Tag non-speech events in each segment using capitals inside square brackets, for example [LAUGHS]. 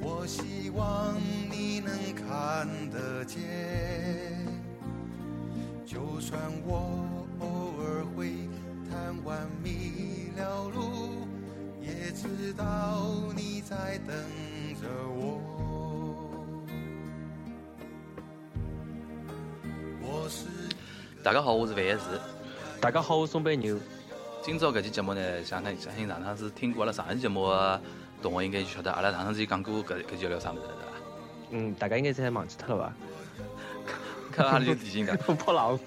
我希望你能看得见。就算我偶尔会贪玩迷了路，也知道你在等着我。我是大家好，我是范志。大家好，我是宋北牛。今朝搿期节目呢，相信相信上趟是听过阿拉上一期节目的同学应该就晓得，阿拉上趟子讲过搿搿就要聊啥物事了，对伐？嗯，大家应该侪忘记脱了吧？看阿里就提醒的。[LAUGHS] 破老师。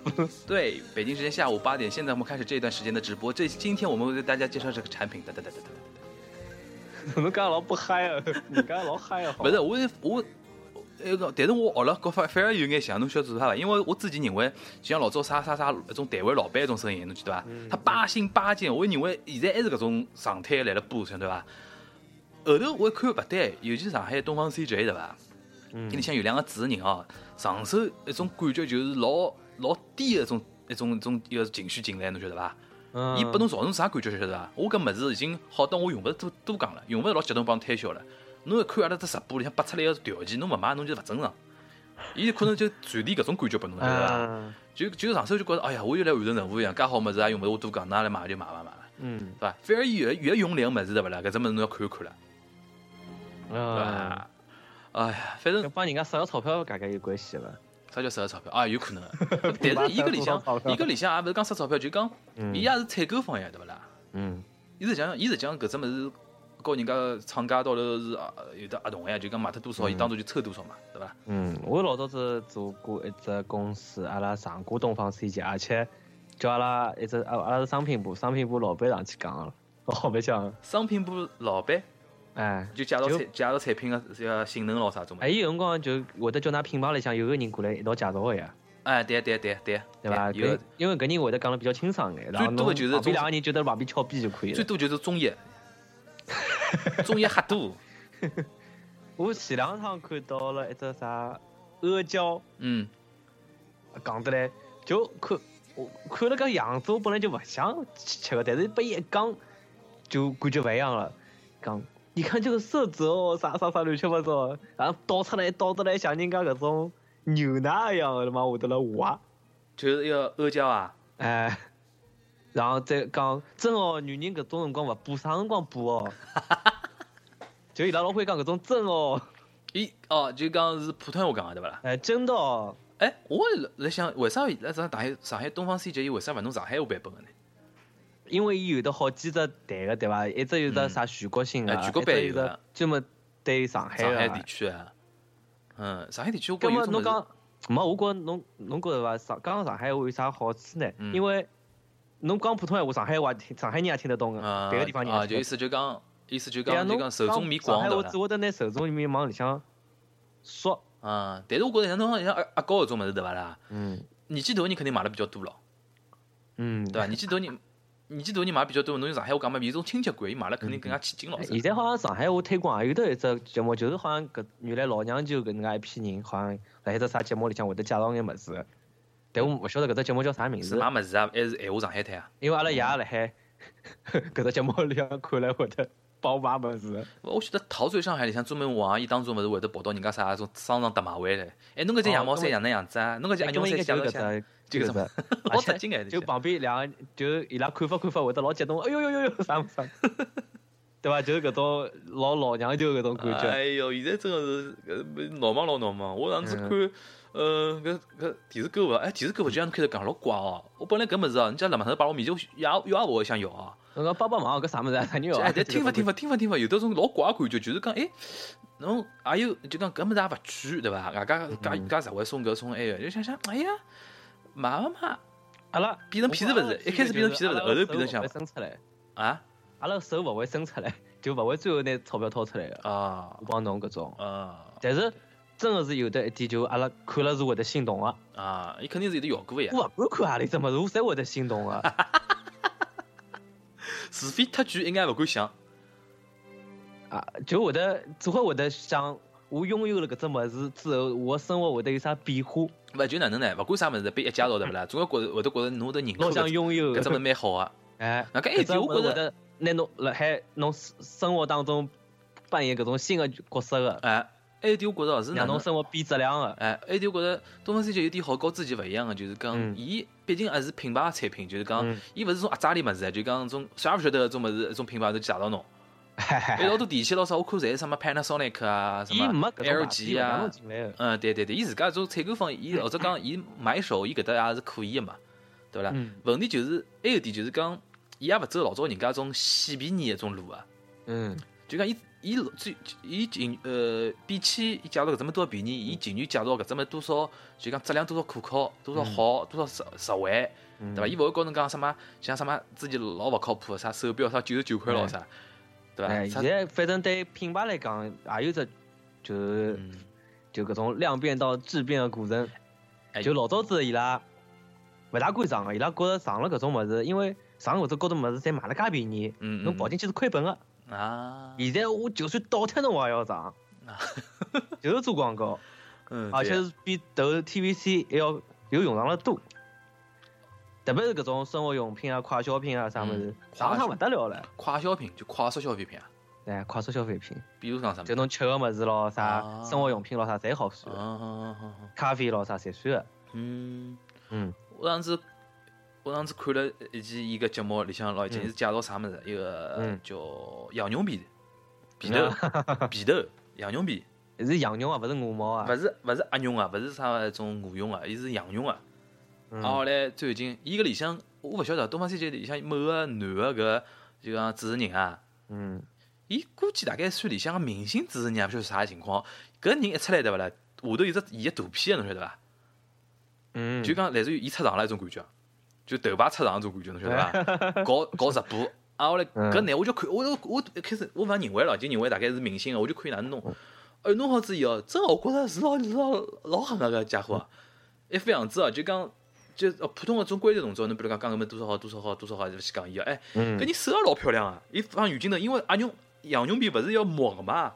对，北京时间下午八点，现在我们开始这一段时间的直播。这今天我们会为大家介绍这个产品。哒哒哒哒哒哒哒。侬讲老不嗨啊？你讲老嗨啊？不是，我我那个，但是我学了，搿反反而有眼像，侬晓得做啥伐？因为我自己认为，就像老早啥啥啥一种台湾老板一种声音，侬记得伐？他八星八剑，我认为现在还是搿种状态来了播，晓得伐？后头我一看勿对，尤其上海东方 CJ 对伐？嗯。里向有两个主持人哦，上手一种感觉就是老老低的一种一种一种一个情绪进来，侬晓得伐？嗯。伊拨侬造成啥感觉晓得伐？我搿物事已经好到我用勿着多多讲了，用勿着老激动帮侬推销了。侬一看阿拉只直播里向拨出来个条件，侬勿买侬就勿正常。伊可能就传递搿种感觉拨侬，晓得伐？就就上手就觉着，哎呀，我又来完成任务一样，介好物事也用勿着我多讲，㑚来买就买买买了，嗯，对伐？反而越越用力个物事对勿啦？搿只物事侬要看一看了，对伐？哎呀，反正帮人家省个钞票，大概有关系伐？啥叫省个钞票啊？有可能，[LAUGHS] 但是伊搿里向，伊搿里向也勿是讲省钞票，就讲伊也是采购方呀，对勿啦？嗯，伊是讲，伊是讲搿只物事。告人家厂家到头是有的合同呀，就讲卖脱多少，伊当初就抽多少嘛，对伐？嗯，我老早子做过一只公司，阿拉上过东方 CJ，而且叫阿拉一只阿阿拉是商品部，商品部老板上去讲了，好白相。商品部老板，哎，就介绍产介绍产品个这个性能咯啥种嘛。哎，有辰光就会得叫㑚品牌里向有个人过来一道介绍个呀。哎，对对对对，对伐？有，因为搿人会得讲了比较清爽眼，最多就是旁边两个人就在旁边敲边就可以了。最多就是中医。[LAUGHS] 中医喝多，我前两趟看到了一只啥阿胶，嗯，讲的来，就看我看了个样子，我本来就勿想吃个，但是被一讲，就感觉勿一样了。讲，你看这个色泽哦，啥啥啥乱七八糟，然后倒出来倒出来像人家搿种牛奶一样的嘛，会得了滑，就是要阿胶啊，哎。然后再讲真哦，女人搿种辰光勿补啥辰光补哦，[LAUGHS] 就伊拉老会讲搿种真哦，伊哦就讲是普通话讲个对勿啦？哎，真的哦，哎，我辣想为啥辣上海上海东方 CJ 伊为啥勿弄上海话版本个呢？因为伊有的好几只台个对伐？一只有只啥全国性个，全国版有个专门对上海上海地区啊，嗯，上海地区我觉有侬讲没，我觉侬侬觉着伐？上讲上海话有啥好处呢？因为侬讲普通闲话，上海话听，上海人也听得懂个，别个地方人啊，就意思就讲，意思就讲，就讲受众面广的。我只会得拿受众面往里向缩。啊，但是我觉着像侬像阿阿高搿种物事对伐啦？嗯。年纪大人肯定买了比较多咯。嗯。对伐？年纪大人，年纪大人买比较多，侬用上海话讲嘛，有种亲切感，伊买了肯定更加起劲了。现在好像上海话推广也有得一只节目，就是好像搿原来老娘舅搿能介一批人，好像辣海只啥节目里向会得介绍眼物事。但我勿晓得搿只节目叫啥名字。是买物事啊，还是闲话上海滩啊？因为阿拉爷也辣海 [LAUGHS] 搿只节目里向看来会得帮我买物事。我晓得陶醉上海里向专门往伊当中勿是会得跑到人家啥种商场特卖会来。哎，侬搿只羊毛衫样能样子啊？侬搿只羊毛衫讲搿只就是老出劲哎！就旁边两个就伊拉看法看法会得老激动。哎呦呦呦呦，啥物事？对伐？就是搿种老老娘舅搿种感觉。哎哟，现在真个是搿闹忙老闹忙。我上次看。呃，搿搿电视购物，哎，电视购物就像侬开头讲老怪哦。我本来搿物事哦，人家辣门头摆我面前，也要也勿会想要哦。侬讲帮帮忙，搿啥物事啊？啥人要？哎，但听勿听勿听勿听勿，有得种老怪感觉，就是讲，哎，侬还有就讲搿物事也勿贵，对伐？外加加加实惠送搿送埃个，就想想，哎呀，买勿买？阿拉变成屁事勿是？一开始变成屁事勿是？后头变成想生出来啊？阿拉手勿会伸出来，[LAUGHS] 就勿会最后拿钞票掏出来个啊！我帮侬搿种啊，但是。真个是有的一点，就阿拉看了是会得心动个。啊，伊肯定是有的效果呀。我勿敢看阿里只物事，我侪会得心动的。[LAUGHS] 除非特句，应该勿敢想。啊，就会得只会会得想，我拥有了搿只物事之后，我的生活会得有啥变化？勿就哪能呢？勿管啥物事被一介绍对勿啦？总归觉着会得觉着侬得认可。老想拥有搿只物事蛮好个。[LAUGHS] 哎，那搿一点我觉着，拿侬辣海侬生活当中扮演搿种新的角色个。哎，还一点我觉着是让侬生活变质量个。哎，还一点我觉着东方三杰有点好，跟之前勿一样个，就是讲，伊毕竟还是品牌产品，就是讲，伊勿是种阿扎里物事，就讲种啥勿晓得种物事，种品牌都去查到侬。[LAUGHS] 有老多电器老啥，我看侪是什么 Panasonic 啊，什么 LG 啊，嗯，对对对，伊自家种采购方，伊或者讲伊买手，伊搿搭也是可以个嘛，对勿啦？问题就是还有点就是讲，伊也勿走老早人家种细便宜一种路啊。嗯，就讲伊伊最伊近呃，比起伊介绍搿只么多便宜，伊情愿介绍搿只么多少，就讲质量多少可靠，多少好，多少实实惠，对伐？伊勿会告侬讲什么像什么之前老勿靠谱啥手表啥九十九块咯啥。对伐，现在反正对品牌来讲，也有只就是就搿种量变到质变的过程。就老早子伊拉勿大敢上个，伊拉觉着上了搿种物事，因为上或者高头物事侪卖了介便宜，侬跑进去是亏本个。啊！现在我就算倒贴侬，我也要上，就是做广告，嗯而且是比投 TVC 还要有用场了多。特别是搿种生活用品啊、快消品啊啥物事，上趟勿得了了。快消品就快速消费品啊。哎，快速消费品。比如讲什么？就侬吃个物事咯，啥生活用品咯，啥侪好算。咖啡咯，啥侪算个。嗯嗯。我上次我上次看了一期伊个节目里向老已经是介绍啥物事？一个叫羊绒皮，[LAUGHS] 皮头，[LAUGHS] 皮头，羊绒皮。是羊绒啊，勿是鹅毛啊。勿是勿是鸭绒啊，勿是啥一种鹅绒啊，伊是羊绒啊。啊，后来最近伊个里向，我勿晓得东方三杰里向某个男个搿就讲主持人啊，嗯，伊估计大概算里向个明星主持人，也勿晓得啥情况。搿人一出来对勿啦？下头有只伊个图片个，侬晓得伐？嗯，就讲类似于伊出场了一种感觉，就头牌出场一种感觉，侬晓得伐？[LAUGHS] 搞搞直播，啊，后来搿男我就看，我我一开始我勿认为了，就认为大概是明星个，我就看伊哪能弄。哎，弄好之以后，真我觉着是老老老狠个搿家伙，一副样子哦，就讲。就哦，普通个种规则动作，侬比如讲讲搿么多少号多少号多少号，就去讲伊个，哎，搿人手也老漂亮啊！伊放远镜头，因为阿绒羊绒皮勿是要摸个嘛，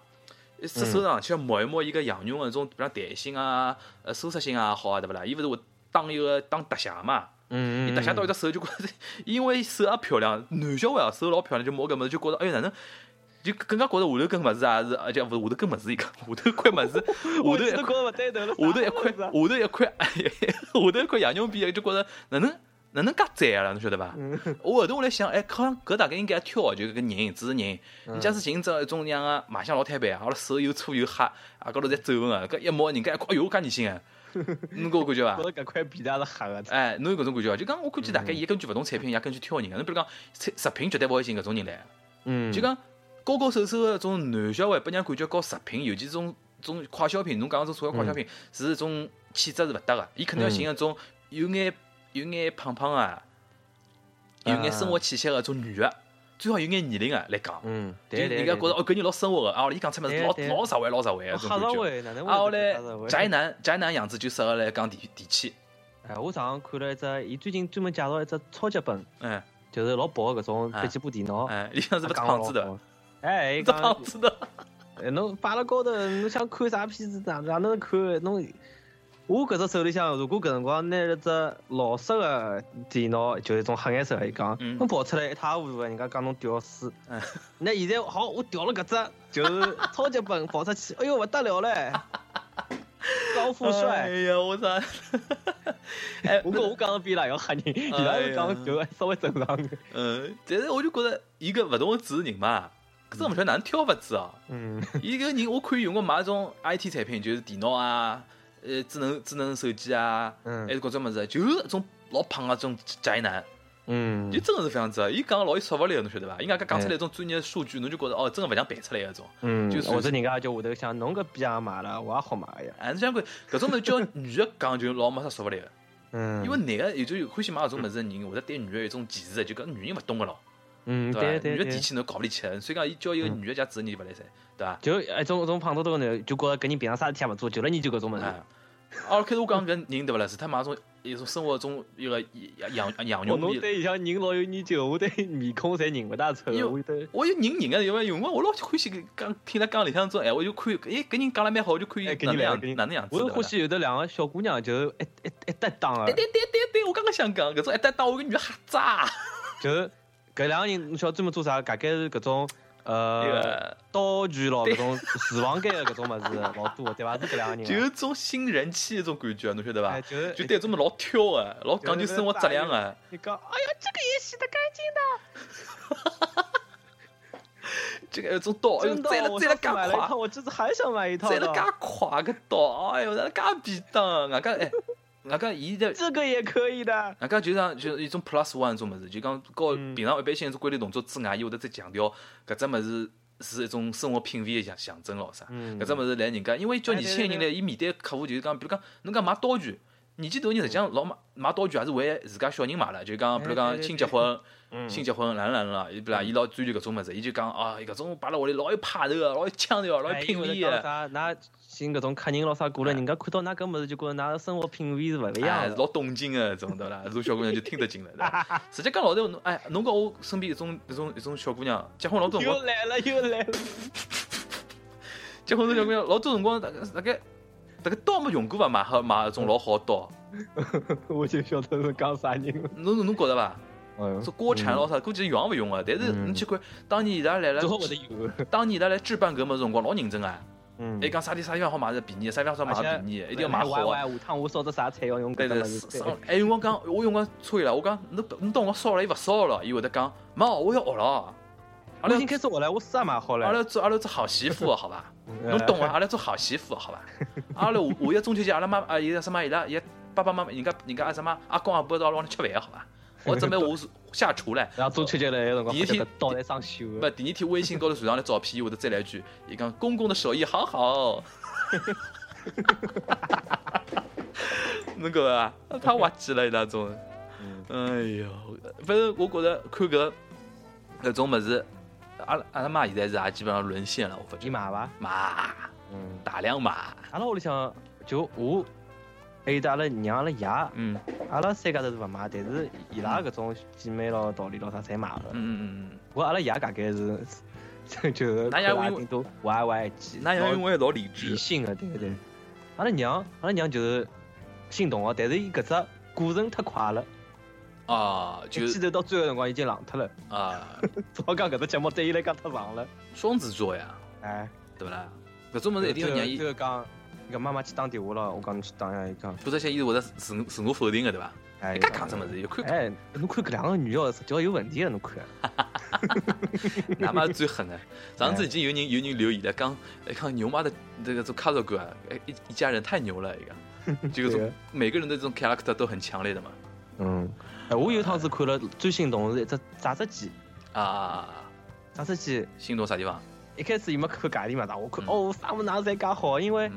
一只手上去要抹一摸伊个羊绒个种，比讲弹性啊、呃收缩性啊好啊，对勿啦？伊勿是会当一个当特写嘛？嗯伊特写到一只手就觉着，[LAUGHS] 因为手也漂亮，男小孩啊手老漂亮，就摸搿么就觉着，哎哟哪能？就更加觉着下头根物事啊是，而且勿是下头根物事一个，下头块物事，下头一块，下头一块，下头一块，下头一块羊绒皮，就觉着哪能哪能介窄了，侬晓得伐？我后头我来想，哎，好像搿大概应该挑，就搿个人，主持人，你假使寻只一种样个卖相老摊板，阿拉手又粗又黑，啊高头侪皱纹个，搿一摸人家一看，哎哟，介年轻啊！[LAUGHS] 侬搿感觉伐？觉着搿块皮带是黑个。哎，侬有搿种感觉伐？就讲我估计大概伊根据勿同产品，也根据挑人个。侬比如讲，食食品绝对勿会寻搿种人来。嗯。就讲。高高瘦瘦个种男小孩，拨人感觉搞食品，尤其种种快消品，侬讲种所谓快消品，是种气质是勿搭个。伊肯定要寻搿种有眼有眼胖胖啊，有眼生活气息个种女个，最好有眼年龄个来讲。嗯，对对。人家觉着哦，搿人老生活个，啊，伊讲出物事老老实惠，老实惠个种感觉。啊，后来宅男宅男样子就适合来讲电电器。哎，我上看了一只，伊最近专门介绍一只超级本，嗯，就是老薄个搿种笔记本电脑，哎，里向是勿胖子的。哎，[LAUGHS] 这样子的，哎，侬摆辣高头，侬想看啥片子，哪哪能看？侬，我搿只手里向，如果搿辰光拿了只老式个电脑，就是一种黑颜色个，伊讲，侬跑出来一塌糊涂个，人家讲侬屌丝。那现在好，我调了搿只，就是超级本跑出去，哎哟，勿得了嘞，[LAUGHS] 高富帅。哎呀，我操！[LAUGHS] 哎，不过我讲的比那要吓人，伊拉讲就稍微正常点。嗯，但是我就觉着一个勿同个主持人嘛。搿种勿晓得哪能挑法子哦。嗯，伊个人我可以用过买种 IT 产品，就是电脑啊，呃，智能智能手机啊，还是各种物事，就是种老胖啊，种宅男。嗯，就真个是这样子，伊讲老有说服力个，侬晓得伐？伊家讲出来一种专业数据，侬就觉着哦，真个勿像背出来个种。嗯，就是或者人家就下头想，侬搿逼也买了，我也好买个呀。哎，侬想看搿种物事叫女个讲就老没啥说服力个。嗯，因为男个有种欢喜买搿种物事个人，或者对女个有种歧视，就搿女人勿懂个咯。嗯，对对对。女的提起侬搞不里去，所以讲伊叫一个女的家主人，就勿来噻，对伐？就一种种胖嘟嘟的，就觉着搿人平常啥事体也勿做，就了你就搿种物事。哦，开始我讲搿人对勿啦？是他妈种一种生活中一个养养养侬对像人老有研究，我对面孔侪认勿大出。我我有认认个，因为因为我老欢喜讲听他讲里向种闲话，就看诶，搿人讲了蛮好，就可以哪能样哪能样子。我欢喜有的两个小姑娘，就一一一搭档啊。对对对对对，我刚刚想讲搿种一搭档，我个女瞎渣。就是搿两个人，侬晓得专门做啥？大概是搿种。呃，道具咯，搿种厨房间的搿种物事老多，对伐？是搿两个人。就种新人气一种感觉，侬晓得伐？就就对种么老挑的，老讲究生活质量的。你讲，哎呀，这个也洗得干净的。[LAUGHS] 这个一种刀，哎呦，摘了摘了介快。我这次还想买一套。摘了介快个刀，哎呦，那介便当，俺讲哎。那个伊的这个也可以的。那个就像就一种 plus one 种物事，就讲和平常一般性一种规律动作之外，伊会得再强调搿只物事是一种生活品味的象象征咯啥。搿只物事来人家，因为叫年轻人来，伊面对客户就是讲，比如讲侬讲买刀具，年纪大人实际上老买买刀具也是为自家小人买了，就讲比如讲新结婚。新结婚哪能哪能了？伊不啦？伊老追求搿种物事，伊就讲啊，搿种摆辣屋里老有派头个，老有腔调，老有品味个。啥？㑚寻搿种客人老啥过来，人家看到㑚搿物事就觉着㑚生活品味是勿一样。老动静个，种对伐？种小姑娘就听得进来。实际讲老头，侬哎，侬讲我身边一种一种一种小姑娘，结婚老多辰光。又来了又来了。结婚种小姑娘老多辰光，大概大概大概刀没用过伐？买好买一种老好刀。[LAUGHS] 我就晓得是讲啥人了。侬侬觉着伐？这锅铲咯啥，估计用勿用啊？但是你去看，当年伊拉来了，当年伊拉来置办搿么辰光老认真啊。嗯。还讲啥地啥地方好买是便宜，啥地方好买便宜，一定要买好。下趟我烧只啥菜要用搿个么子？还有我讲，我用光吹了，我讲侬侬当我烧了，伊勿烧了，伊会得讲，妈，我要学了。我已经开始学了，我啥买好了。阿拉做阿拉 [LAUGHS] 做好媳妇，好吧？侬懂啊？阿拉做好媳妇，好吧？阿拉下下中秋节，阿拉妈啊，伊个什么伊拉伊爸爸妈妈，人家人家阿什么阿公阿婆到阿拉屋里吃饭，好吧？[LAUGHS] 我准备我下厨嘞，然后中秋节来个辰光，第一天倒在上修。不，第二天微信高头传上来照片，我得再来一句，伊讲公公的手艺好好。[LAUGHS] 能够啊，太滑稽了那种。哎呦，反正我觉着看搿搿种物事，阿拉阿拉妈现在是也基本上沦陷了，我。你买伐？买，嗯，大量买。阿拉屋里向就我。还有阿拉娘、阿拉爷，嗯，阿拉三家头是勿买，但是伊拉搿种姐妹咯、道理咯啥侪买个。嗯嗯嗯嗯。我阿拉爷大概是，就那爷顶多 Y Y 机。那爷因为老理智。理性的，对不对。阿拉娘，阿拉娘就是心动啊，但是伊搿只过程太快了。啊，就记得到最后辰光已经冷脱了。啊。只好讲搿只节目对伊来讲太长了。双子座呀。哎。对勿啦？搿种物事一定要让伊。就讲。搿妈妈去打电话了，我讲你去打呀，伊讲。否则些伊是会得自自我否定的，对伐？哎，搿讲什么子？又看。哎，侬看搿两个女哦，实际上有问题的，侬看。[LAUGHS] 俺妈最狠的，上次已经有人有人留言了，讲，哎，讲牛妈的这个做卡座哥啊，哎，一一家人太牛了，一个，[LAUGHS] 就是每个人的这种 character 都很强烈的嘛。嗯。哎，我有趟子看了最心动是一只榨汁机。啊。榨汁机。心动啥地方？一开始伊没看价钿嘛，但我看哦，啥物事哪侪介好，因为。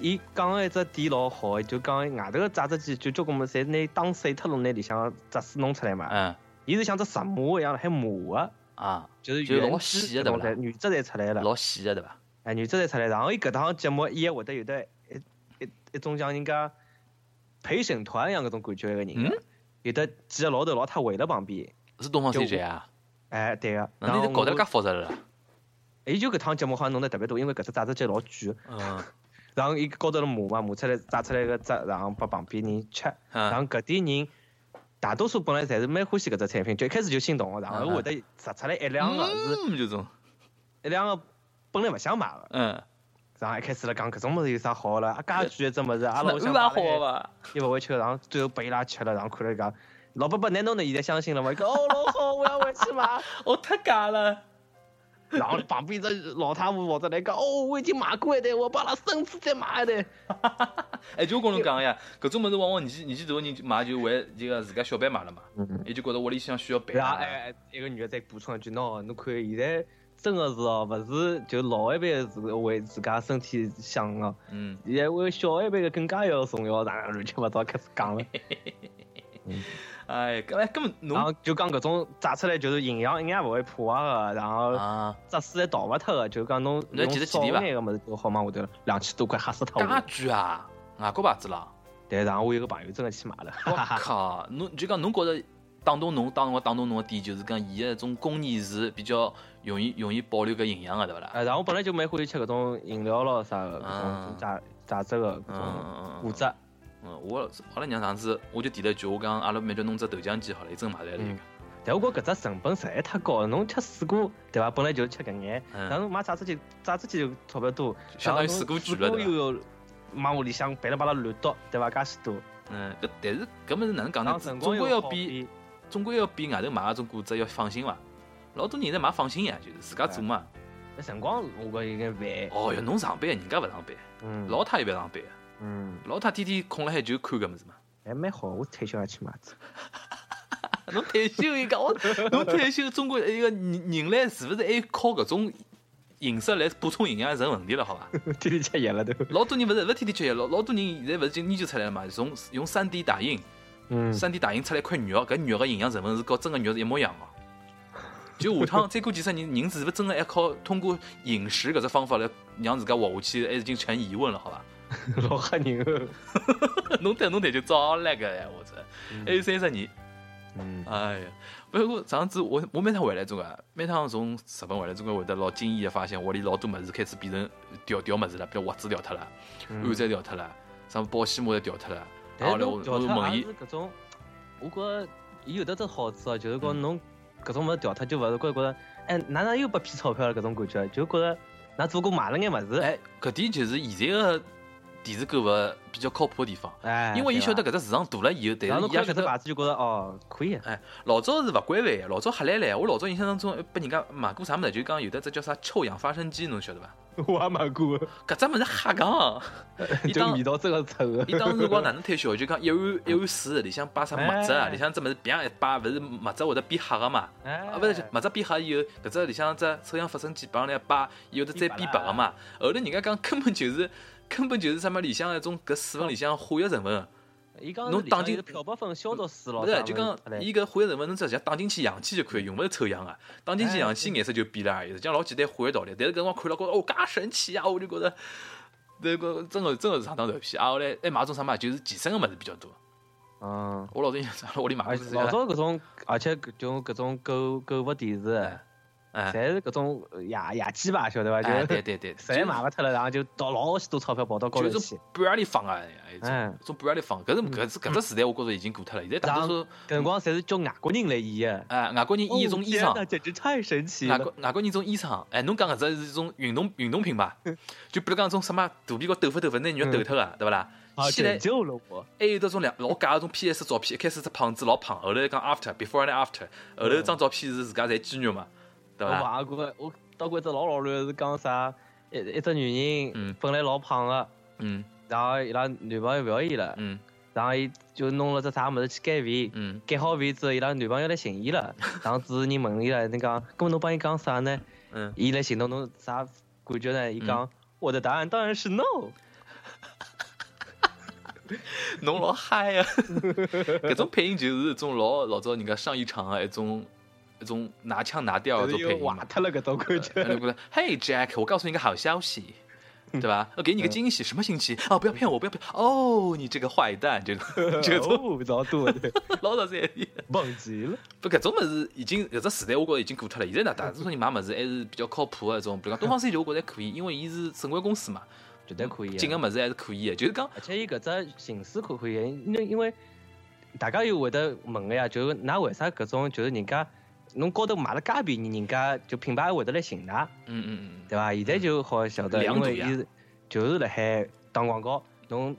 伊讲个一只点老好，就讲外头个榨汁机就交关么侪拿打碎脱了，拿里向汁水弄出来嘛。嗯。伊是像只石磨一样还磨个。啊。就是原细的对伐？原汁侪出来了。老细的对伐？哎，原汁侪出来，然后伊搿趟节目伊还会得有得一一一种像人家陪审团一样搿种感觉一个人。嗯。有的几个老头老太围辣旁边。是东方 CJ 啊？哎，对个。那你搞得介复杂了？伊就搿趟节目好像弄得特别多，因为搿只榨汁机老贵。嗯。[LAUGHS] 然后伊高头了磨嘛，磨出来榨出来个汁，然后拨旁边人吃。然后搿点人大多数本来侪是蛮欢喜搿只产品，就一开始就心动个，然后会得拾出来一两个是，就种一两个本来勿想买个。嗯。然后一开始了讲搿种物事有啥好了，啊，介贵一只物事，阿拉想买。伊勿会吃，然后最后拨伊拉吃了，然后看了讲，老伯伯，难道侬现在相信了吗？讲哦，老好，我要回去买。[LAUGHS] 哦，太假了。然后旁边只老太婆跑出来讲：“哦，我已经买过一台，我帮他孙子再买一台。[LAUGHS] ”哎，就跟侬讲呀，搿种物事往往年纪年纪大个人买就为这个自家小辈买了嘛，也就觉着屋里向需要陪。啊，哎，一个女的再补充一句：“喏，侬看现在真的是哦，勿是就老一辈是为自家身体想个，嗯，现在为小一辈的更加要重要，乱七八糟开始讲了。[LAUGHS] ”哎，根本根本然后就讲搿种炸出来就是营养一眼勿会破坏个，然后啊，炸死也倒勿脱个，就讲侬侬还记得几钿伐眼个物事就好嘛，下头两千多块吓死脱家我。具啊，外国牌子啦。对，然后我有个朋友真个去买了，我靠，侬就讲侬觉着打动侬打动我打动侬个点，就是讲伊个种工艺是比较容易容易保留搿营养个，对勿啦？呃，然后我本来就蛮欢喜吃搿种饮料咯啥个，搿嗯种榨榨汁个搿嗯种嗯果汁。嗯，我阿拉娘上次我就提了一句，我讲阿拉蛮叫弄只豆浆机好了，伊真买来了一个。但我觉搿只成本实在太高了，侬吃水果对伐？本来就吃搿眼，嗯然后侬买榨汁机，榨汁机就钞票多，相当于水果贵了对伐又有往屋里向白了巴拉乱倒，对伐？介许多，嗯，搿但是搿物事哪能讲呢？总归要比比总归要比外头买搿种果汁要放心伐？老多人现在买放心呀，就是自家做嘛。那辰光我觉有眼烦。哦哟，侬上班，人家勿上班，嗯，老太也勿上班，嗯，老太天天空了海就看搿物事嘛。还蛮好，我退休也去买只。侬退休一个，我侬退休，[LAUGHS] 中国一个人人类是勿是还靠搿种饮食来补充营养成问题了？好伐？[LAUGHS] 天天吃药了都。老多人勿是勿是天天吃药，老老多人现在勿是就研究出来了嘛？从用三 D 打印，嗯，三 D 打印出来一块肉，搿肉个营养成分是和真个肉是一模一样个。[LAUGHS] 就下趟再过几十年，人是勿是真个还靠通过饮食搿只方法来让自家活下去，还已经成疑问了，好伐？[LAUGHS] 老吓人哦。[LAUGHS] 侬对侬对就早来个呀，我操！还有三十年，嗯，哎呀，不过上次我我每趟回来总归，每趟从日本回来总归会得老惊异的发现，屋里老多物事开始变成掉掉物事了，比如袜子掉脱了，碗再掉脱了，什么保鲜膜也掉脱了。但是调脱也是，搿种，我觉着伊有得只好处啊，就是讲侬搿种物事调脱就勿是觉着觉着，哎，哪能又拨骗钞票了搿种感觉，就觉着㑚只不过买了眼物事，哎，搿点就是现在个电视购物比较靠谱的地方，哎，因为伊晓得搿只市场大了以后，但是伊也晓得。牌子就觉着哦可以，哎，老早是勿规范的，老早瞎来来。我老早印象当中，拨人家买过啥物事，就讲有的只叫啥臭氧发生机，侬晓得伐？我也买过，搿只物事瞎讲，[LAUGHS] 伊就当味道真个臭个。伊当时辰光哪能推销？就讲一碗一碗水，里向摆啥墨汁里向只物事啪一摆，勿是墨汁会得变黑个嘛？哎，啊，勿是墨汁变黑以后，搿只里向只臭氧发生器摆上来一摆，伊会得再变白个嘛？后头人家讲根本就是根本就是什么里向一种搿水分里向化学成分，伊讲侬打进有漂白粉、消毒水咯，勿是就讲伊搿化学成分侬只接打进去氧气就可以，用勿着臭氧啊，打进去氧气颜色就变了而已，实际上老简单化学道理。但是搿辰光看了觉着哦，介神奇啊，我就觉着。那个真个真个是上当受骗啊！后来还买种啥嘛，就是健身个物事比较多。嗯。我老早印象屋里买老早搿种，而且搿种搿种购购物电视，哎侪是搿种野野鸡吧，晓得伐？就哎，对对对，实在 [LAUGHS] 买勿脱了，然后就倒老许多钞票跑到高头去就是。半夜里放啊，一种半夜里放。搿是搿只搿只时代，我觉着已经过脱了。现在大多数搿辰光侪是叫外国人来演的。哎，外国人演一种衣裳简直太神奇了！外国外国人一种衣裳，哎，侬讲搿只是一种运动运动品吧？[LAUGHS] 就比如讲种什么肚皮高抖发抖发，拿肉抖脱个，对勿啦？啊，现在拯救了我！还有得种两老假个种 PS 照片，一开始只胖子老胖，后来讲 after before and after，后头张照片是自家侪肌肉嘛，对我伐？碰过，我到过一只老老乱是讲啥？一一只女嗯人本来老胖的，嗯然后伊拉男朋友勿要伊了，嗯然后伊就弄了只啥物事去减肥。嗯，改好肥之后，伊拉男朋友来寻伊了，[LAUGHS] 然后主持人问伊了，侬讲，搿么侬帮伊讲啥呢？嗯伊来寻侬侬啥感觉呢？伊讲，我的答案当然是 no。[LAUGHS] 侬老嗨啊！[LAUGHS] 搿种配音就是一种老老早人家上一场啊，一种一种拿腔拿调的配音嘛。瓦脱了搿种感觉。呃 [LAUGHS] 那个，Hey Jack，我告诉你一个好消息，对吧？[LAUGHS] 我给你个惊喜，什么惊喜？哦，不要骗我，不要骗！哦，你这个坏蛋，这种 [LAUGHS] 这种哦，老多的，老早在。忘记了。不，搿种物事已经搿只时代，我觉着已经过脱了。现在呢，大多数人买物事还是比较靠谱的，一种，比如讲东方 C 九，我觉着还可以，因为伊是正规公司嘛，绝对可以进个物事还是可以的。就是讲，而且伊搿只形式可可以，因为因为大家又会得问个呀，就是㑚为啥搿种就是人家侬高头买了介便宜，人家就品牌会得来寻㑚，嗯嗯嗯对伐？现在就好晓得，因为伊是就是辣海打广告，侬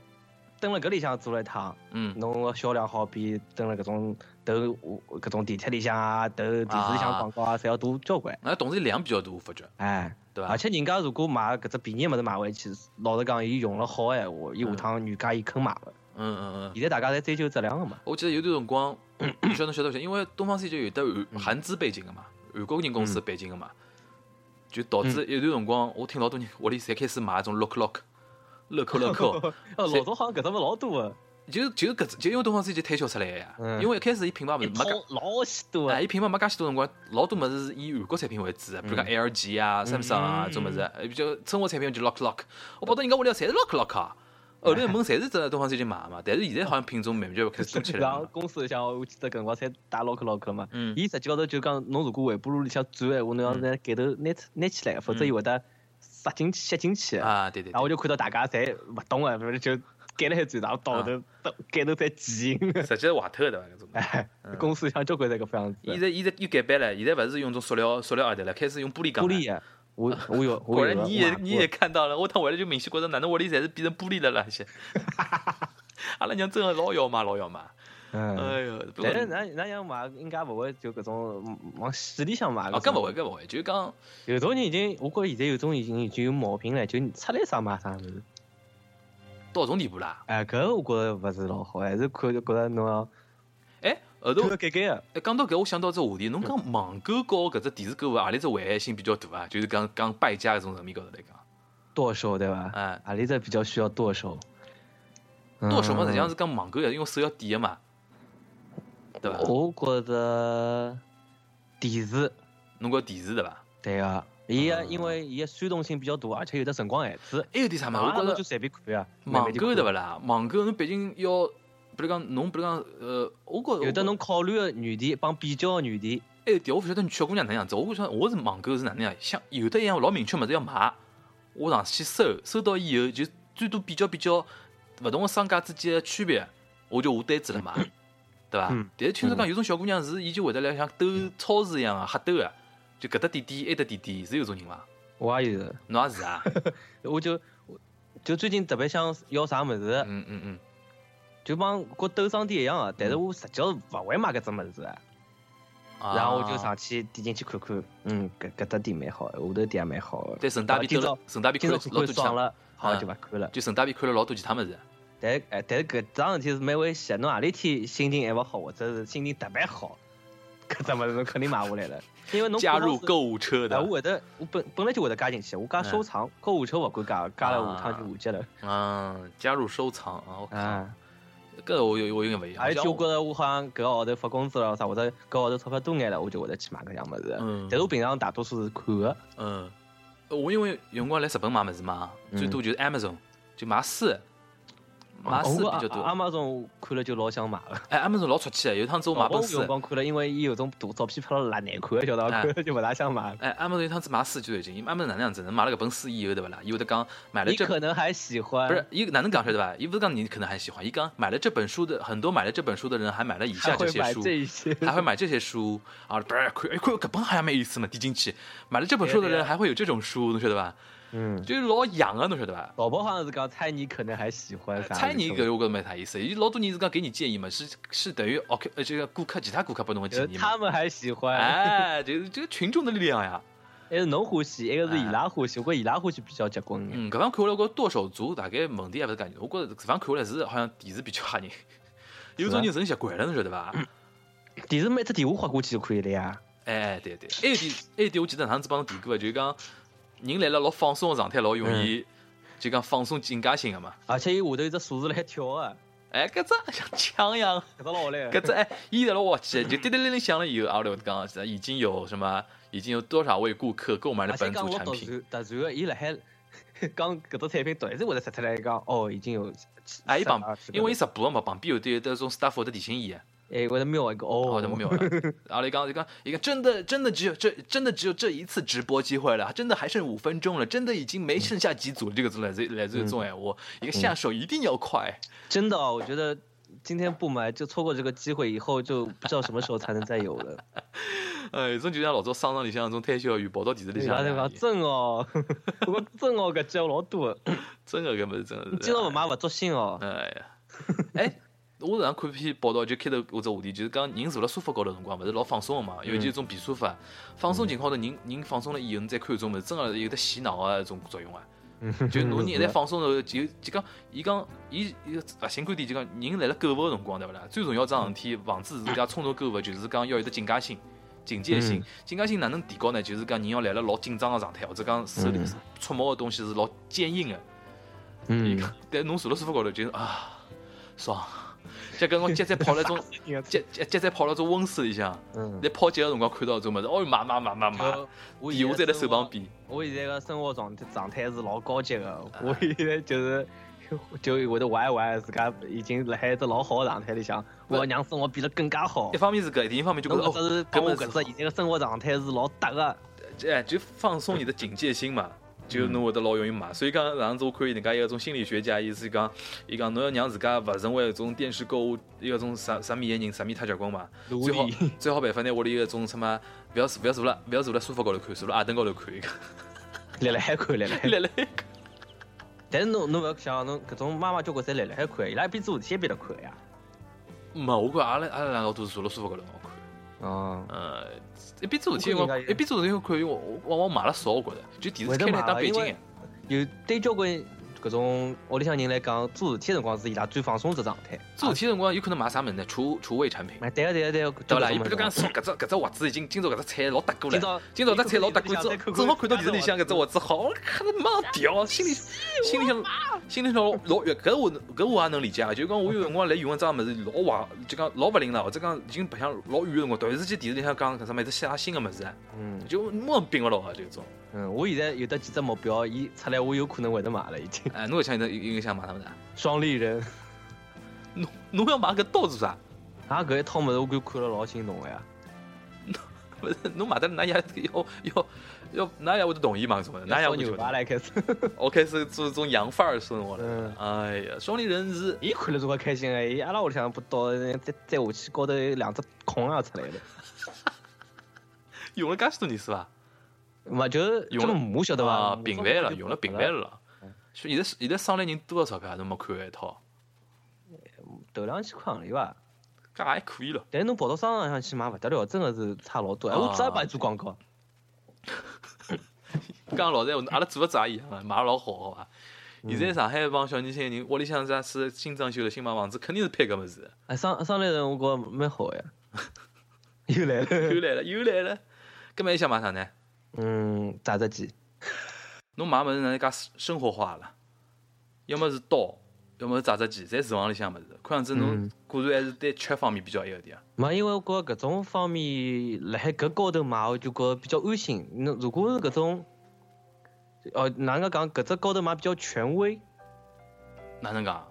登了搿里向做了一趟，嗯侬个销量好比登了搿种投搿种地铁里向啊，投电视里向广告啊，侪要大交关。那同时量比较大，我发觉，哎，对伐而？且人家如果买搿只便宜个物事买回去，老实讲，伊用了好个闲话，伊下趟原价伊肯买个。嗯嗯嗯。现在大家侪追求质量个嘛。我记得有段辰光，不晓得侬晓得勿晓得？因为东方 C 九有得嗯韩韩资背景个嘛，韩国人公司背景个嘛，就导致一段辰光，我听老多人屋里侪开始买那种 lock lock，乐扣乐扣。哦，[LAUGHS] 老早好像搿种物老多个。就就搿只就因为东方 CG 推销出来个呀，因为一开始伊品牌勿是没老许多啊，伊品牌没介许多辰光，老多物事是以韩国产品为主，比如讲 LG 啊、Samsung 啊种物事，比较生活产品就 Lock Lock，我跑到人家屋里侪是 Lock Lock 啊。后头门侪是在东方 CG 买嘛，但是现在好像品种慢慢就开始多起来了。[LAUGHS] 公司里向我记得搿辰光才打 Lock Lock 了嘛，伊实际高头就讲，侬如果微波炉里向转闲话，侬要拿盖头拿拿起来，否则伊会得塞进去吸进去。啊，对对。然后我就看到大家侪勿懂啊，就。盖了海转，然后倒头 [LAUGHS] 盖头在挤。实际是坏透的对伐？搿种。哎，[LAUGHS] 公司像交关侪搿副样子。现在现在又改版了，现在勿是用种塑料塑料盒的了，开始用玻璃钢。玻璃啊！我 [LAUGHS] 我有。果然你也你也看到了，我趟回来就明显觉着，哪能屋里侪是变成玻璃了啦？些。[LAUGHS] 阿拉娘真的老要嘛老要嘛。嗯。哎哟。但是那那样买应该勿会就搿种往死里向买。啊，搿勿会搿勿会，就讲有种人已经，我觉着现在有种已经已经有毛病了，就出来啥买啥物事。到种地步啦？哎，搿我觉着勿是老好，还是看觉着侬要，哎，后头改改个。哎，讲到搿，我想到只话题，侬讲网购和搿只电视购物何里只危害性比较大啊？就是讲讲败家搿种层面高头来讲，剁手对伐？哎，何里只比较需要剁手？剁手嘛，实际上是讲网购要用手要点个嘛，对伐？我觉着电视，侬觉电视对伐？对个。伊个因为伊个煽动性比较大，而且有的辰光限制。还有点啥嘛？我觉着就随便看啊。网购对勿啦？网购侬毕竟要，比如讲侬，比如讲呃，我觉有的侬考虑个原地帮比较个原地。哎，对，我勿晓得小姑娘哪样子。我觉着我是网购是哪能样？像有的一样老明确物事要买，我上去收，收到以后就最多比较比较勿同个商家之间个区别，我就下单子了嘛，[LAUGHS] 对伐？但是听说讲有种小姑娘是伊就会得来像斗超市一样个瞎斗个。就搿搭点点，埃搭点点，是有种人伐？我也有，侬也是啊？[LAUGHS] 我就就最近特别想要啥物事，嗯嗯嗯，就帮跟斗商店一样个，但是我实际是勿会买搿只物事啊。然后我就上去点进去看看，嗯，搿搿搭店蛮好，下头店也蛮好。对，顺带便看了，顺带便看了老多爽了，好就勿看了。就顺带便看了老多其他物事。但哎，但是搿桩事体是蛮危险，侬何里天心情还勿好，或者是心情特别好，搿只物事侬肯定买下来了。因为侬 [LAUGHS] 加入购物车的，我会得，我本本来就会得加进去，我加收藏，购物车勿敢加，加了下趟就忘记了。嗯，加入收藏啊，啊，搿我有我有点勿一样。而且我觉着我好像搿个号头发工资了啥，或者搿个号头钞票多眼了，我就会得去买搿样物事。嗯。但是我平常大多数是看个。嗯。我因为有辰光来日本买物事嘛，最多就是 Amazon，就买书。买书比较多。阿玛总看了就老想买了。[LAUGHS] 哎，阿玛总老出气，有趟子我买本书。我光看了，因为伊有种图照片拍了老难看，晓得伐？看了就勿大想买。哎，阿玛总有趟子买书就已经，阿玛总哪能样子？买了搿本书以后，对勿啦？伊会得讲买了这。你可能还喜欢。不是，伊哪能讲晓得伐？伊勿是讲你可能还喜欢，伊讲买了这本书的很多买了这本书的人还买了以下这些书，还会买这些书啊！不是看，哎看搿本好像蛮有意思嘛，点进去买了这本书的人还会有这种书，侬晓得伐？嗯，就是老洋啊，侬晓得伐？宝宝好像是讲猜你可能还喜欢啥？猜你搿我觉着没啥意思，伊老多人是讲给你建议嘛，是是等于 OK 呃这个顾客其他顾客不同的建议嘛他们还喜欢，哎，就是这个群众的力量呀。还是侬欢喜，一个是伊拉欢喜，我觉伊拉欢喜比较结棍。嗯，搿方看下来，我剁手族大概问题还勿是介严重，我觉着搿方看下来是好像电视比较吓人，[LAUGHS] 有种人真习惯了，侬晓得伐？电视每只电话划过去就可以了呀。哎，对对，还有点还有点，我记得上次帮侬提过，就是讲。人来了老放松的状态，老容易就讲放松警戒性的嘛。而且伊下头有只数字辣海跳啊，哎，搿只像枪一样，搿只老嘞。搿只哎，伊在那滑稽，就滴滴铃铃响了以后，阿拉讲已经有什么，已经有多少位顾客购买了本组产品。突然个，伊辣海讲搿只产品，突然会得说出来讲，哦，已经有。哎，伊旁，因为伊直播嘛，旁边有得有种 staff 的提醒伊。哎，我的瞄一个哦，我的瞄了。[LAUGHS] 然后你刚你刚一个真的真的只有这真的只有这一次直播机会了，真的还剩五分钟了，真的已经没剩下几组。这个字来自来自于这种哎，我一个下手一定要快。[LAUGHS] 真的，我觉得今天不买就错过这个机会，以后就不知道什么时候才能再有了。[LAUGHS] 哎，种就像老早商场里向那种推销员跑到电视里向。真哦，我真哦，搿叫老多。真的，搿不是真的。今朝勿买勿作兴哦。哎呀，哎。我上看篇报道，就开头搿只话题，就是讲人坐辣沙发高头辰光，勿是老放松个嘛？尤其一种皮沙发，放松情况下头，人人放松了以后，侬再看搿种物事，真个有得洗脑个一种作用啊。[LAUGHS] 就侬人一旦放松后，就就讲，伊讲，伊伊个核心观点就讲，人辣辣购物个辰光，对勿啦？最重要桩事体，防止自家冲动购物，就是讲要有得警戒心、警戒心。警戒心哪能提高呢？就是讲人要辣辣老紧张个状态，或者讲手里触摸个东西是老坚硬个。嗯。但侬坐辣沙发高头，就是啊。爽。就跟我姐姐泡那种，[LAUGHS] 姐姐姐姐泡那种温室里向，嗯，在泡脚的辰光看到这种么子，哦，妈妈妈妈妈，我现在在手旁边。我现在个生活状态状态是老高级的，我现在就是就会得歪歪，自家已经辣海只老好的状态里向，我要让生活变得更加好。一方面是搿，另一方面就觉得哦，跟我搿只现在个生活状态是老搭的，哎，就放松你的警戒心嘛。就侬会得老容易买，所以讲上次我看人家一个种心理学家，意思讲，伊讲侬要让自家勿成为一种电视购物一个种啥啥面的人，啥面太结棍嘛。最好最好办法呢，屋里一种什么，不要不要坐了，不要坐了沙发高头看，坐辣矮凳高头看一个。立辣海看，立辣海，立辣海看。但是侬侬勿要想，侬搿种妈妈交关侪立辣海看，伊拉一边做事体一边辣看呀。没，我看阿拉阿拉两个都是坐辣沙发高头看。哦，呃，一边做事体，我一边做事体可以，我往往买了少，我觉着，就电视开来当背景。有对交关。搿种屋里向人来讲，做事体辰光是伊拉最放松只状态。做事体辰光有可能买啥物事呢？厨厨卫产品。对个对个对个。对啦，伊比如讲说搿只搿只袜子已经今朝搿只菜老搭过了。今朝搿只菜老搭过，正正好看到电视里向搿只袜子好，看得蛮屌，心里心里想心里想老老悦。搿我搿我也能理解啊，就讲我有辰光来用一桩物事老坏，就讲老勿灵了，或者讲已经白相老远个辰光，突然之间电视里向讲搿啥物事啥新个物事，嗯，就马上并勿牢啊，就种。嗯，我现在有得几只目标，伊出来我有可能会得买了已经。哎，侬会想有有想买什么的？[LAUGHS] 双立人。侬侬要买个刀做啥？啊，搿一套物事我就看了老心动个呀。[LAUGHS] 勿是，侬买的，㑚爷要要要，㑚爷会得同意吗？什么？㑚爷会牛吧来开始。我 [LAUGHS] 开始做种洋范儿生活了。嗯。哎呀，双立人是，伊看了这么开心哎！伊阿拉屋里向不到，再再下去高头两只孔也出来了。[LAUGHS] 用了介许多年是伐？嘛就用了，我晓得伐？频繁了，用了频繁了。现在现在商量人多少钞票？侬没看一套？头两千块行钿伐。搿还可以了。但是侬跑到商场上去买勿得了，真个是差老多。哎，我只帮伊做广告。[LAUGHS] 讲老实闲话，阿拉做勿做也一样啊，买老好，好伐？现在上海一帮小年轻人，屋里向啥是新装修的新买房子，肯定是配搿物事。哎，商商量人我觉蛮好呀。[LAUGHS] 又来了，又来了，又来了。搿么还想买啥呢？嗯，榨汁机。侬买物事哪能介生活化了？要么是刀，要么是榨汁机，在厨房里向物事。看样子侬果然还是对吃方面比较一个点。没，因为我觉搿种方面辣海搿高头买，我就觉比较安心。侬如果是搿种，哦，哪能讲？搿只高头买比较权威。哪能讲？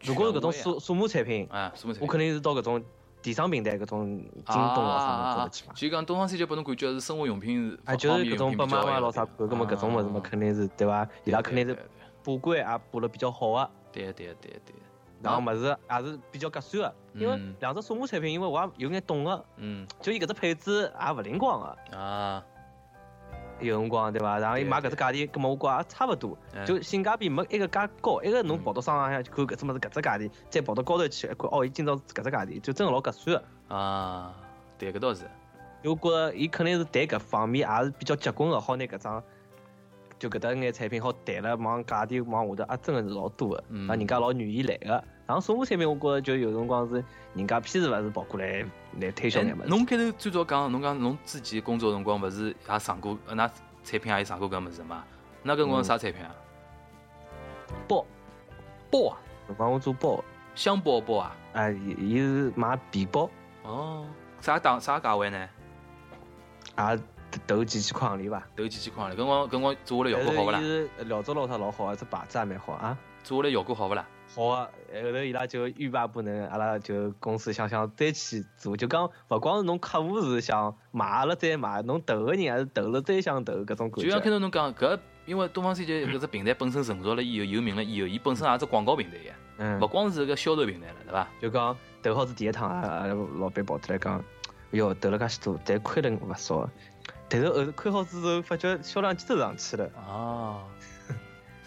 如果是搿种数数码产品，啊，数码产品，我肯定是到搿种。电商平台搿种京东啊啥么做得起嘛？就讲东方三杰拨侬感觉是生活用品是，啊，就是搿种爸妈妈老啥看，搿么搿种物事嘛肯定是对伐？伊拉肯定是把关也把了比较好个。对对对对。然后么子也是比较合算个，因为两只数码产品，因为我也有眼懂个，嗯，就伊搿只配置也勿灵光个。啊。有辰光对伐？然后伊买搿只价钿，搿么我觉也差勿多，就性价比没一个介高。一个侬跑到商场上去看搿只物事搿只价钿，再跑到高头去一看，哦，伊今朝搿只价钿，就真个老合算个。啊，对，搿倒是。我觉着伊肯定是对搿方面也是比较结棍个，好拿搿张就搿搭眼产品好谈了，往价钿往下头，也真个是老多个，啊，人家老愿意来个。然后数码产品，我觉着就有辰光是人家偏是勿是跑过来来推销眼物事。侬开头最早讲，侬讲侬之前工作辰光勿是也上过那？产品也有上过搿物事嘛？那搿辰光啥产品啊？包包啊！帮我做包，箱包包啊！哎，伊是卖皮包。哦，啥档啥价位呢？啊，投几千块行钿吧。投几千块钿，搿光搿光做下来效果好勿啦？是料子老啥老好，这牌子也蛮好啊。做下来效果好勿啦？好啊，后头伊拉就欲罢不能，阿拉就公司想想再去做，就讲勿光是侬客户是想买了再买，侬投个人还是投了再想投，搿种感觉。就像开头侬讲搿，因为东方 CJ 搿只平台本身成熟了以后有名了以后，伊本身也是只广告平台呀，嗯，勿光是个销售平台了，对伐？就讲投好是第一趟啊，老板跑出来讲，哟，投了介许多，但亏了勿少，但是后头亏好之后，发觉销量真上去了。哦。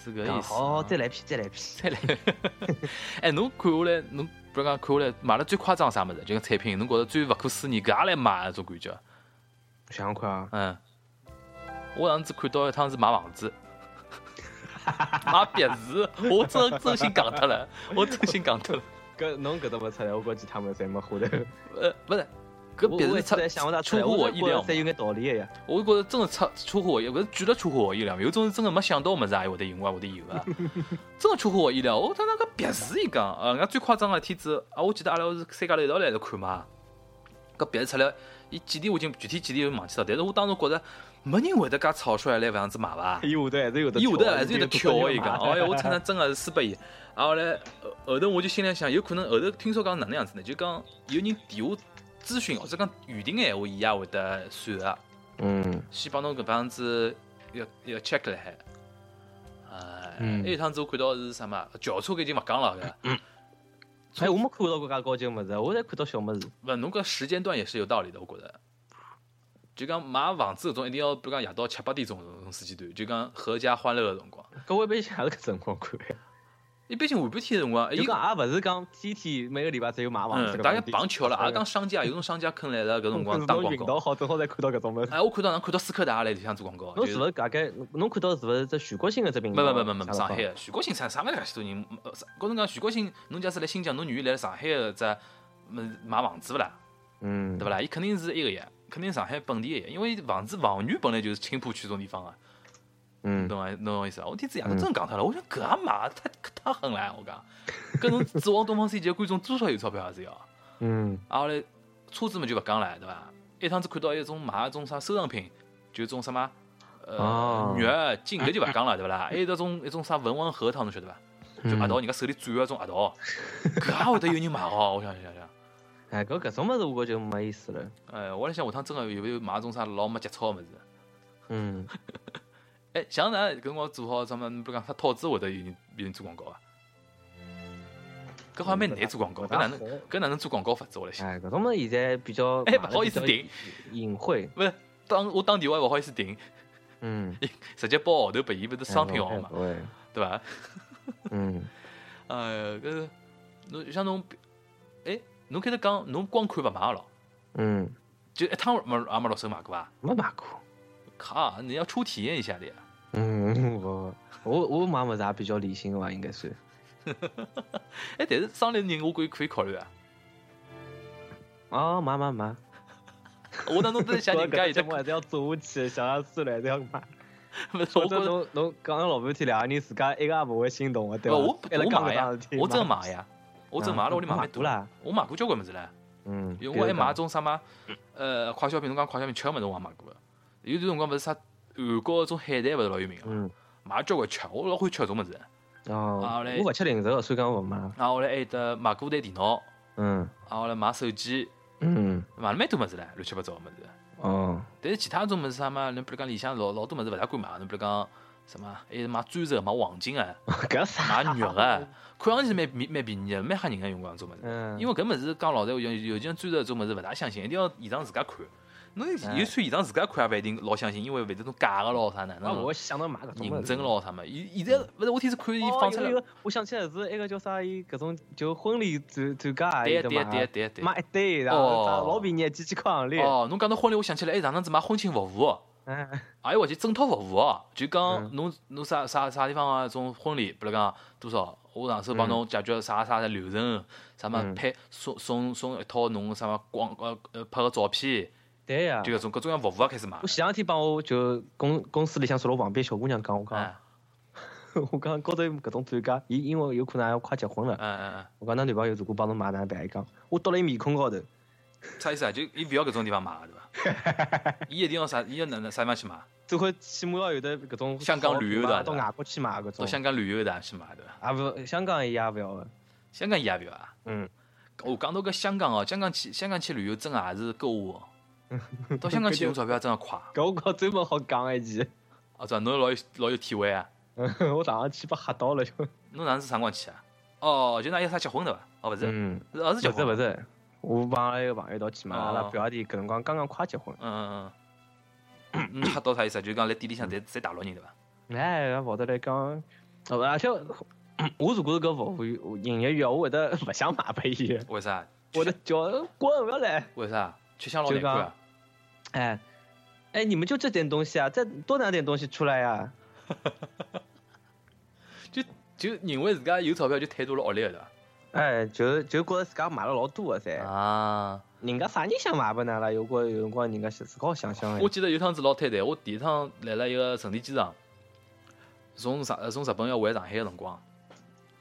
是个意思。好，再来批，再来批，再来。[LAUGHS] 哎，侬看下来，侬比如讲看下来，买了最夸张啥物事？就个产品，侬觉着最勿可思议，搿也来买那种感觉？想想看啊。嗯。我上次看到一趟是买房子，[LAUGHS] 买别墅，我真真心讲脱了，我真心讲脱了。搿侬搿都勿出来，我估计他们侪没花头。呃，勿是，搿别是出想出乎我意料，才有眼道理呀。我觉着真的出出乎我意，勿是举了出乎我意料，有种是真的没想到物事也会得有啊，会得有啊。[LAUGHS] 真的出乎我意料，我他那个别墅一讲，呃，俺最夸张个天子啊，我记得阿拉是三家头一道来来看嘛。搿别墅出来，伊几点我已经具体几点忘记了，但是我当时觉着没人会得介草率来搿样子买伐？伊下头还是有的，伊下头还是有得跳个伊讲，哎呀，我 [LAUGHS] 真的真个是输拨伊。然后来后头我就心里想，有可能后头听说讲哪能样子呢？就讲有人电话。咨询或者讲预定个闲话，伊也会得算个。嗯。先帮侬搿帮子要要 check 了海。哎，那趟子我看到是啥嘛？轿车已经勿讲了个。嗯。哎，我没看到过介高级个物事，我才看到小物事。勿，侬搿时间段也是有道理的，我觉着。就讲买房子搿种，一定要比如讲夜到七八点钟搿种时间段，就讲阖家欢乐个辰光。搿我一般性也是搿辰光看。一般性下半天辰光，就讲也勿是讲天天每个礼拜只有买房子。大家碰巧了，也讲商家 [LAUGHS] 有种商家肯来了搿辰光打广告。运道好，正好才看到搿种物事。哎，我看到能看到斯柯达来里向做广告。侬是勿是大概侬看到是勿是只全国性的这品牌？没没没没没，上海个全国性啥啥物事介许多人？跟侬讲全国性，侬假使来新疆，侬愿意来上海个只买房子勿啦？嗯，对勿啦？伊肯定是一个呀，肯定上海本地个呀，因为房子房源本来就是青浦区种地方个。嗯，懂伐？侬懂意思伐？我天子夜到真讲脱了，我想搿也买太太狠了，我讲。搿侬指望东方 C 级观众多少有钞票还是要？嗯。啊，后来车子嘛就勿讲了，对伐？一趟子看到一种买一种啥收藏品，就种什么呃玉金，搿就勿讲了，对勿啦？还有那种一种啥文玩核桃，侬晓得伐？就核桃，人家手里转个种核桃，搿也会得有人买哦？我想想想。哎，搿搿种物事我觉就没意思了。哎，我辣想下趟真个有没有买种啥老没节操个物事？嗯。[LAUGHS] 哎，像咱搿辰光做好，咱们比如讲发套子会得有人有人做广告啊？搿好像蛮难做广告，搿哪能搿哪能做广告法子？我来想。哎，搿种么现在比较哎，勿好意思订，隐晦。勿是打我打电话勿好意思订。嗯。[LAUGHS] 直接报号头拨伊，勿是商品号嘛？对伐？[LAUGHS] 嗯。哎呀，搿侬像侬，哎，侬开头讲侬光看勿买咯？嗯。就一趟没也没落手买过伐？没买过。卡，你要初体验一下的呀。嗯，我 [LAUGHS] 我我买么子也比较理性的吧，应该算。[LAUGHS] 哎，但是上来人我可以可以考虑啊。哦，买买买。[LAUGHS] 我当中都在想人家节目还是要做下去，想想算了还是要买。我觉得侬侬讲了老半天，两个人自家一个也不会心动的，对吧？我我买呀，我真买呀，我真买了，我里买蛮多啦。我买过交关么子嘞。嗯。因为我还买种啥嘛？呃，快消品，侬讲快消品吃个么子我也买过。有段辰光勿是啥韩国种海带勿是老有名个，买交关吃，我老欢喜吃搿种物事。哦，我勿吃零食个，所以讲我勿买。啊，后来还有得买过台电脑，嗯，啊，后来买手机，嗯，买了蛮多物事唻，乱七八糟个物事。哦，但是其他种物事啥嘛，侬比如讲里向老老多物事勿大敢买，侬比如讲什么，还是买钻石、买黄金啊，[LAUGHS] 买玉个，看上去蛮蛮蛮便宜个，蛮吓人个用光种物事。因为搿物事讲老实话，有有像钻石种物事勿大相信，一定要现场自家看。侬有穿现场自家看也勿一定老相信，因为会得种假个咯啥呢？那我想到买搿种认真咯啥么？现现在勿是我天是看伊放出来。我想起来是一个叫啥伊搿种就婚礼钻钻戒，对对对对对，买一堆，然后老便宜，几千块行钿。哦，侬讲到婚礼，我想起来，哎，上趟子买婚庆服务，嗯，哎呦我去整套服务哦，就讲侬侬啥啥啥地方啊，种婚礼，比如讲多少，我上手帮侬解决啥啥的流程，啥么拍送送送一套侬啥么光呃呃拍个照片。对呀，就搿种各种样服务啊，开始买。我前两天帮我就公公司里向坐辣旁边小姑娘讲，我讲，[LAUGHS] 我讲高头搿种专家，伊因为有可能要快结婚了。嗯嗯嗯。我讲，㑚男朋友如果帮侬买，哪办？伊讲，我到了伊面孔高头。啥意思啊？就伊勿要搿种地方买，对伐？[LAUGHS] 伊一定要啥？伊要哪哪啥地方去买？最好起码要有的搿种香港旅游的，到外国去买搿种。到香港旅游的去买，对伐？啊勿，香港伊也勿要个。香港伊也勿要啊？嗯。我讲到搿香港哦，香港去香港去旅游真个也是购物。[LAUGHS] 到香港去用钞票真的快，搿我讲专门好讲一记。啊，这侬老有老有体会啊！[LAUGHS] 我上趟去被吓到了就。侬上次啥辰光去啊？哦，就那有啥结婚的伐？哦，勿是，是儿子结婚。勿是我帮阿拉一个朋友一道去嘛，阿拉表弟搿辰光刚刚快结婚。嗯嗯嗯。侬 [COUGHS] 吓到啥意思？就讲来店里向侪侪大陆人对伐？哎，跑得来讲，而且我如果是搿服务员营业员，我会得 [LAUGHS] 勿想买拨伊。为啥？我得叫滚勿要来。为啥？吃香老难看啊！哎，哎，你们就这点东西啊，再多拿点东西出来呀！就就认为自家有钞票就太多了，恶劣的。[LAUGHS] 哎，就就觉着自家买了老多个噻。啊。人家啥人想买不拿了？有过有辰光，人家是自个想想我记得有趟子老太太，我第一趟来了一个成田机场，从上从日本要回上海个辰光，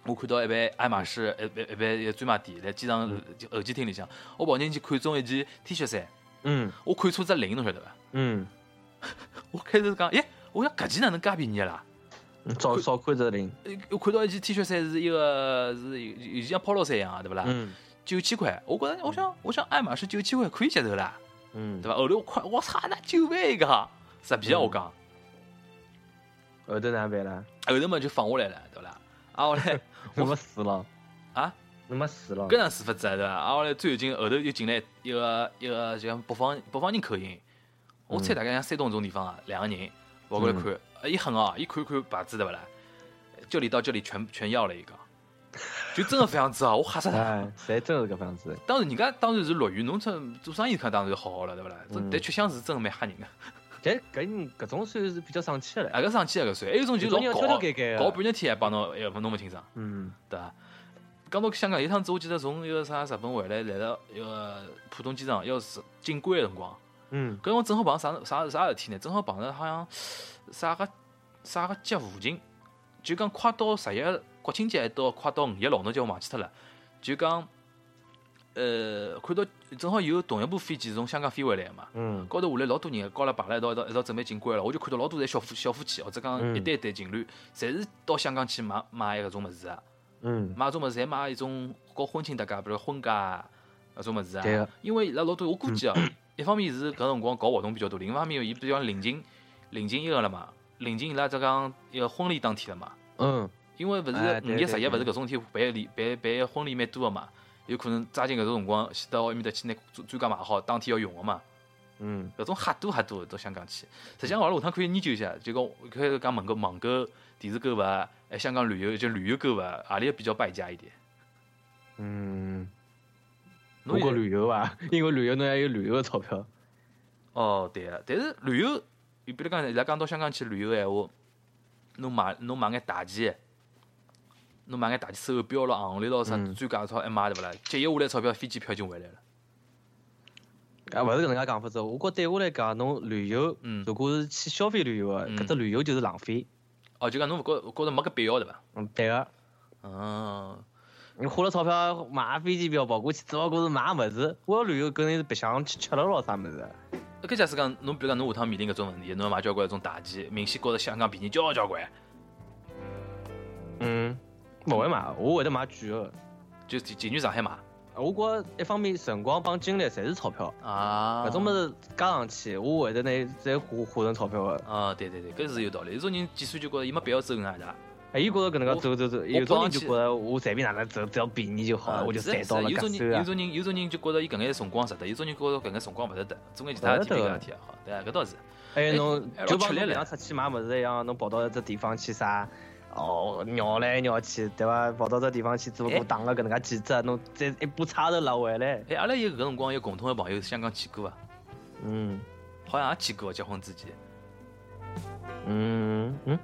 我看到一排爱马仕一一一排一个专卖店在机场候机厅里向，我跑进去看中一件 T 恤衫，嗯，我看错只零，侬晓得伐？嗯，[LAUGHS] 我开始讲，耶，我想搿件哪能介便宜啦？少少看只零，我看到一件 T 恤衫是一个是有有像 polo 衫一样，对不啦？嗯。九千块，我觉着，我想，我想爱马仕九千块可以接受啦，嗯，对伐？后头我快，我操，那九万一个，十皮啊！我讲，后头哪办啦？后头嘛就放下来了，对不啦？啊，后来 [LAUGHS] 我们死了啊，那么死了，搿样死法子，对伐？啊，后来最后进后头又进来一个一个就像北方北方人口音，我猜大概像山东这种地方啊，两个人跑过来看，一狠啊，一看看牌子对不啦？这里到这里全全要了一个。就真个这样子啊！我吓死了。谁真是个这样子？当然，人家当然是落雨农村做生意，看当然好好了，对不啦？但确相是真个蛮吓人的。[LAUGHS] 这搿搿种算是比较生气了。啊，搿生气啊，搿算。还有种就老搞搞半日天，帮侬还弄勿清爽。嗯，对伐？讲到香港，有趟子我记得从一个啥日本回来，来到一个浦东机场要是进关个辰光，嗯，搿辰光正好碰上啥啥啥事体呢？正好碰着好像啥个啥个节附近，就讲快到十一。国庆节还到快到五一劳动节，我忘记脱了。就讲，呃，看到正好有同一部飞机从香港飞回来嘛，嗯，高头下来老多人，高了排了一道一道一道准备进关了。我就看到老多侪小夫小夫妻，或者讲一对一对情侣，侪是到香港去买买搿种物事啊。嗯，买种物事，侪买一种搞婚庆搭界，比如婚嫁搿种物事啊。对因为伊拉老多，我估计啊，[COUGHS] 一方面是搿辰光搞活动比较多，另一方面伊比较临近临近一个了嘛，临近伊拉只讲一个婚礼当天了嘛。嗯。因为勿是五一、十一，勿是搿种天办礼办办婚礼蛮多个嘛，有可能抓紧搿种辰光，先到埃面搭去拿专家买好，当天要用个嘛。嗯，搿种瞎多瞎多到香港去。实际上，阿拉下趟可以研究一下，就讲开始讲网购、网购、电视购物，哎，香港旅游就旅游购物，何里比较败家一点？嗯，如果旅游伐，因为旅游侬还有旅游个钞票。哦，对个，但是旅游，比如讲，伊拉讲到香港去旅游个闲话，侬买侬买眼大件。侬买眼大件手表咯、行李咯啥专家钞还买对勿啦？节约下来钞票，飞机票就回来了。啊，勿是搿能介讲法子，我觉对我来讲，侬旅游，如果是去消费旅游个，搿只旅游就是浪费。哦，就讲侬勿觉觉着没搿必要对伐？嗯，对个。嗯。你花了钞票买飞机票跑过去，只勿过是买物事。我要旅游肯定是白相去吃了咯啥物事。搿假使讲，侬比如讲侬下趟面临搿种问题，侬要买交关搿种大件，明显觉着香港便宜交交关。嗯。勿会买，我会得买贵个，就进进去上海买。我觉一方面辰光帮精力侪是钞票啊，搿种物事加上去，我会得拿再花花成钞票个。啊，对对对，搿是有道理。有种人几岁就觉着伊没必要走外的。哎，伊觉着搿能介走走走，有种人就觉着我随便哪能走，只要便宜就好了，我就赚到了。有种人，有种人，有种人就觉着伊搿眼辰光值得，有种人觉着搿眼辰光勿值得，做眼其他事体比搿事体好。对啊，搿倒是。还有，侬就帮侬平常出去买物事一样，侬跑到一只地方去啥？哦，绕来绕去，对伐？跑到这地方去，只不过打了搿能介几只，侬再一把差头拉回来。哎，阿拉有搿辰光有共同的朋友，香港去过啊。嗯，好像也去过，结婚之前。嗯嗯。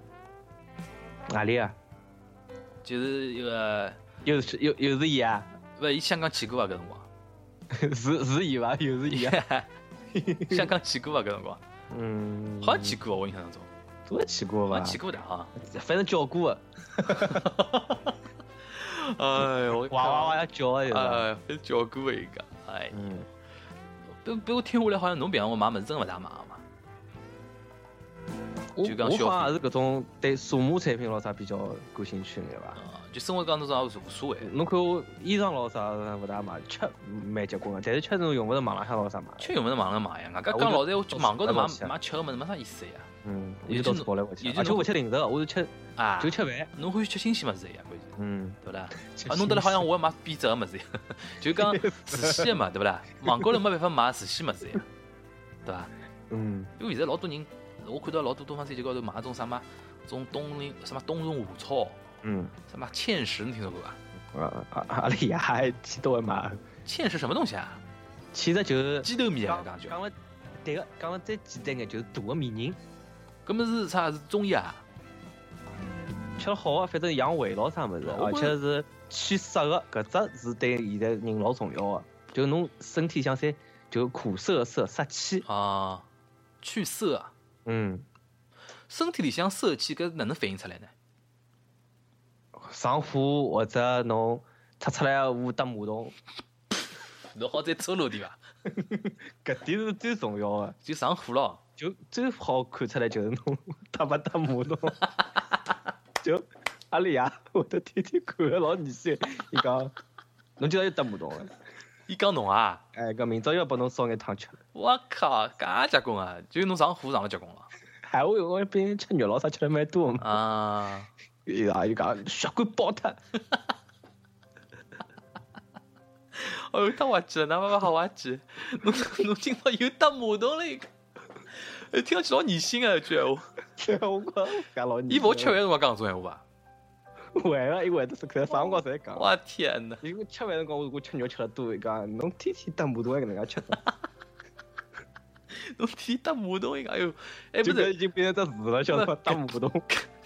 哪里啊？就是一个，又是又又是伊啊？勿，伊香港去过啊，搿辰光。[LAUGHS] 是是伊伐？又是伊啊？[LAUGHS] 香港去过啊，搿辰光。嗯。好像去过，我印象当中。都去过吧？去过的啊，反正叫过。[LAUGHS] 哎呦，[LAUGHS] 哇哇哇要叫啊！哎，叫过一个，哎。嗯。不不我听下来，好像侬平常我买物事真勿大买嘛。就讲我好像是搿种对数码产品咯啥比较感兴趣的吧。就生活当中也无所谓。侬看我衣裳咯啥勿大买，吃蛮结棍个，但是吃侬用勿着网浪向咯啥买。吃用勿着网浪买呀，俺讲老实闲话，网高头买买吃个物事没啥意思呀。嗯，有到处跑来跑去，而且我吃零食个，我是吃啊，就吃饭。侬欢喜吃新鲜物事呀？关键，嗯，对不啦？[LAUGHS] 啊，弄得来好像我要买变质个物事，[LAUGHS] 就讲 [LAUGHS] 自鲜个嘛，对不啦？网高头没办法买自稀物事呀，对伐？嗯，因为现在老多人，我看到老多东方三界高头买种啥么，种冬令什么冬虫夏草，嗯，什么芡实，你听说过伐？啊啊，阿里还几多买？芡实什么东西啊？其实就是鸡头米啊，讲讲了，对个，讲了再简单眼就是大个米人。搿么是啥？是中医啊？吃好个，反正养胃咯啥物事，而且是祛湿个，搿只是对现在人老重要个，就侬身体像些就苦涩涩湿气啊，去涩。嗯，身体里向涩气搿哪能反映出来呢？上火或者侬擦出来污搭马桶，[LAUGHS] 侬好再粗鲁点伐？[LAUGHS] 搿点是最重要的，就上火咯。就最好看出来就是侬搭勿搭马桶。[LAUGHS] 就阿拉爷会得天天看个老严肃，伊讲 [LAUGHS] 侬今朝又搭马桶了。伊讲侬啊？哎，搿明朝要拨侬烧眼汤吃。我靠，介结棍啊！就侬上火上了结棍了。还我我毕竟吃肉咯啥吃的蛮多嘛。啊。伊拉伊讲血管爆脱。[LAUGHS] 哦，太滑稽了，那爸爸好滑稽。侬侬今朝又搭马桶了一个，听上去老恶心啊！句闲话。对，我讲老。伊勿吃饭辰光讲搿种闲话吧？会啊，伊会得是搿啥辰光侪讲。我天呐！因为吃饭辰光，我如果吃肉吃了多，伊讲侬天天搭马桶还搿能介吃。侬天天搭马桶，伊讲 [LAUGHS] 哎呦，哎不是已经变成只字了，晓得伐？搭马桶。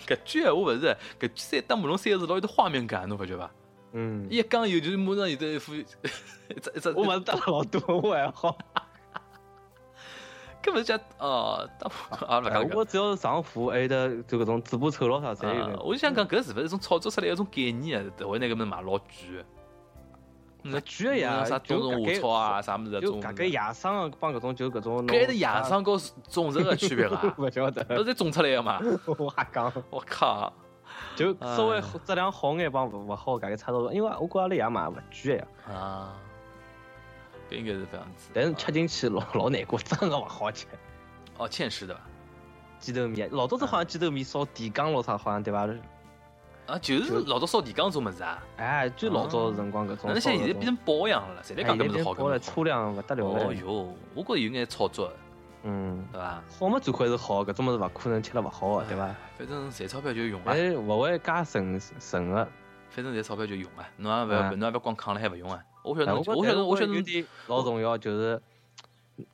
搿句闲话勿是，搿句三搭马桶三个字老有得画面感，侬发觉伐？嗯。一讲有就是马上有得一副 [LAUGHS] 一只一只。我勿是搭了老多，我还好。搿勿是讲哦，勿讲我只要是上火，还有得就搿种嘴巴臭咯啥侪有。我就想讲搿是勿是一种炒作出来一种概念啊？会拿搿么卖老贵。那贵个呀，啥冬虫夏草啊，啥物事？就搿个野生个帮搿种就搿种。搿是野生和种植个区别伐？[LAUGHS] 勿晓得。都是种出来个嘛。[LAUGHS] 我还讲，我靠！就稍微质量好眼帮勿勿好，搿个差多。因为我觉阿拉爷买勿贵呀。啊。搿应该是搿样子。但是吃进去老老难过，真个勿好吃。哦，芡实的吧？鸡头面，老早子好像鸡头面烧地缸咯啥，好像对伐？啊，就是老早烧地缸做么子啊？哎，最老早辰光搿种。那些现在变成保养了，谁来讲搿么子好？包了粗粮勿得了哦哟，我觉着有眼炒作。嗯，对伐？好么最快是好，搿种么子勿可能吃了勿好个，对伐？反正赚钞票就用啊。哎，勿会加省省个。反正赚钞票就用啊，侬也勿要侬也勿要光扛了还勿用啊。我晓得，我晓得，我晓得有点老重要，就是